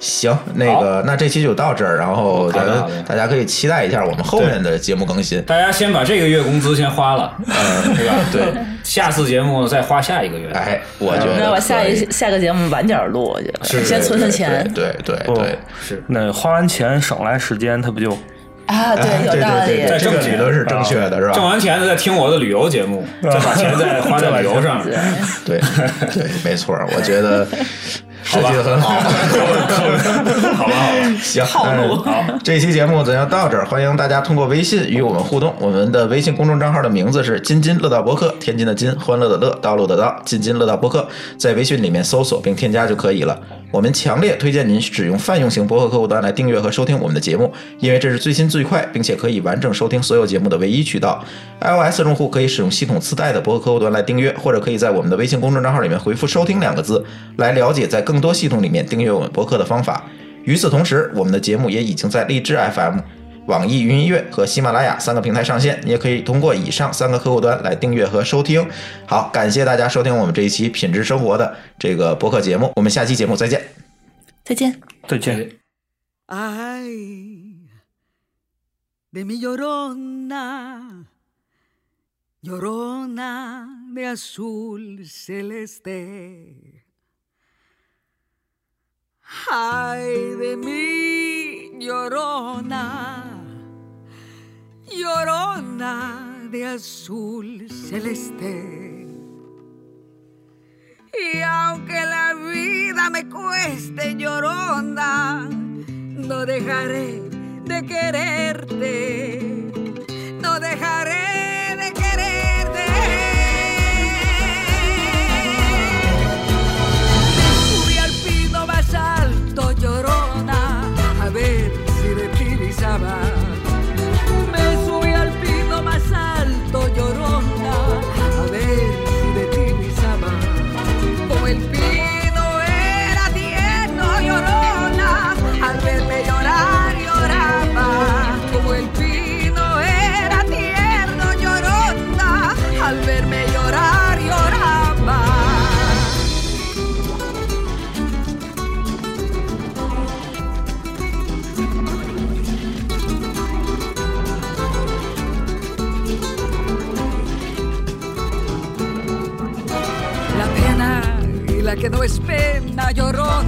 行，那个那这期就到这儿，然后咱大家可以期待一下我们后面的节目更新。大家先把这个月工资先花了，嗯，对吧？[laughs] 对，下次节目再花下一个月。哎，我觉得那我下一下个节目晚点录，我觉得是先存存钱对对对是那花完钱省来时间，他不就啊，对，哎有道理。对对，这个理论是正确的，是吧？挣完钱再听我的旅游节目，再把钱再花在旅游上。[laughs] 对对，没错，我觉得设计的很好。[laughs] 好吧，好吧，行，嗯好，这期节目咱就到这儿，欢迎大家通过微信与我们互动。我们的微信公众账号的名字是“津津乐道播客”，天津的津，欢乐的乐，道路的道，津津乐道播客，在微信里面搜索并添加就可以了。我们强烈推荐您使用泛用型博客客户端来订阅和收听我们的节目，因为这是最新最快，并且可以完整收听所有节目的唯一渠道。iOS 用户可以使用系统自带的博客客户端来订阅，或者可以在我们的微信公众账号里面回复“收听”两个字，来了解在更多系统里面订阅我们博客的方法。与此同时，我们的节目也已经在荔枝 FM、网易云音乐和喜马拉雅三个平台上线，你也可以通过以上三个客户端来订阅和收听。好，感谢大家收听我们这一期品质生活的这个播客节目，我们下期节目再见。再见。再见？Ay, de mi llorona, llorona de azul celeste. Ay, de mi llorona, llorona de azul celeste. Y aunque la vida me cueste llorona, no dejaré de quererte, no dejaré no es pena, llorona,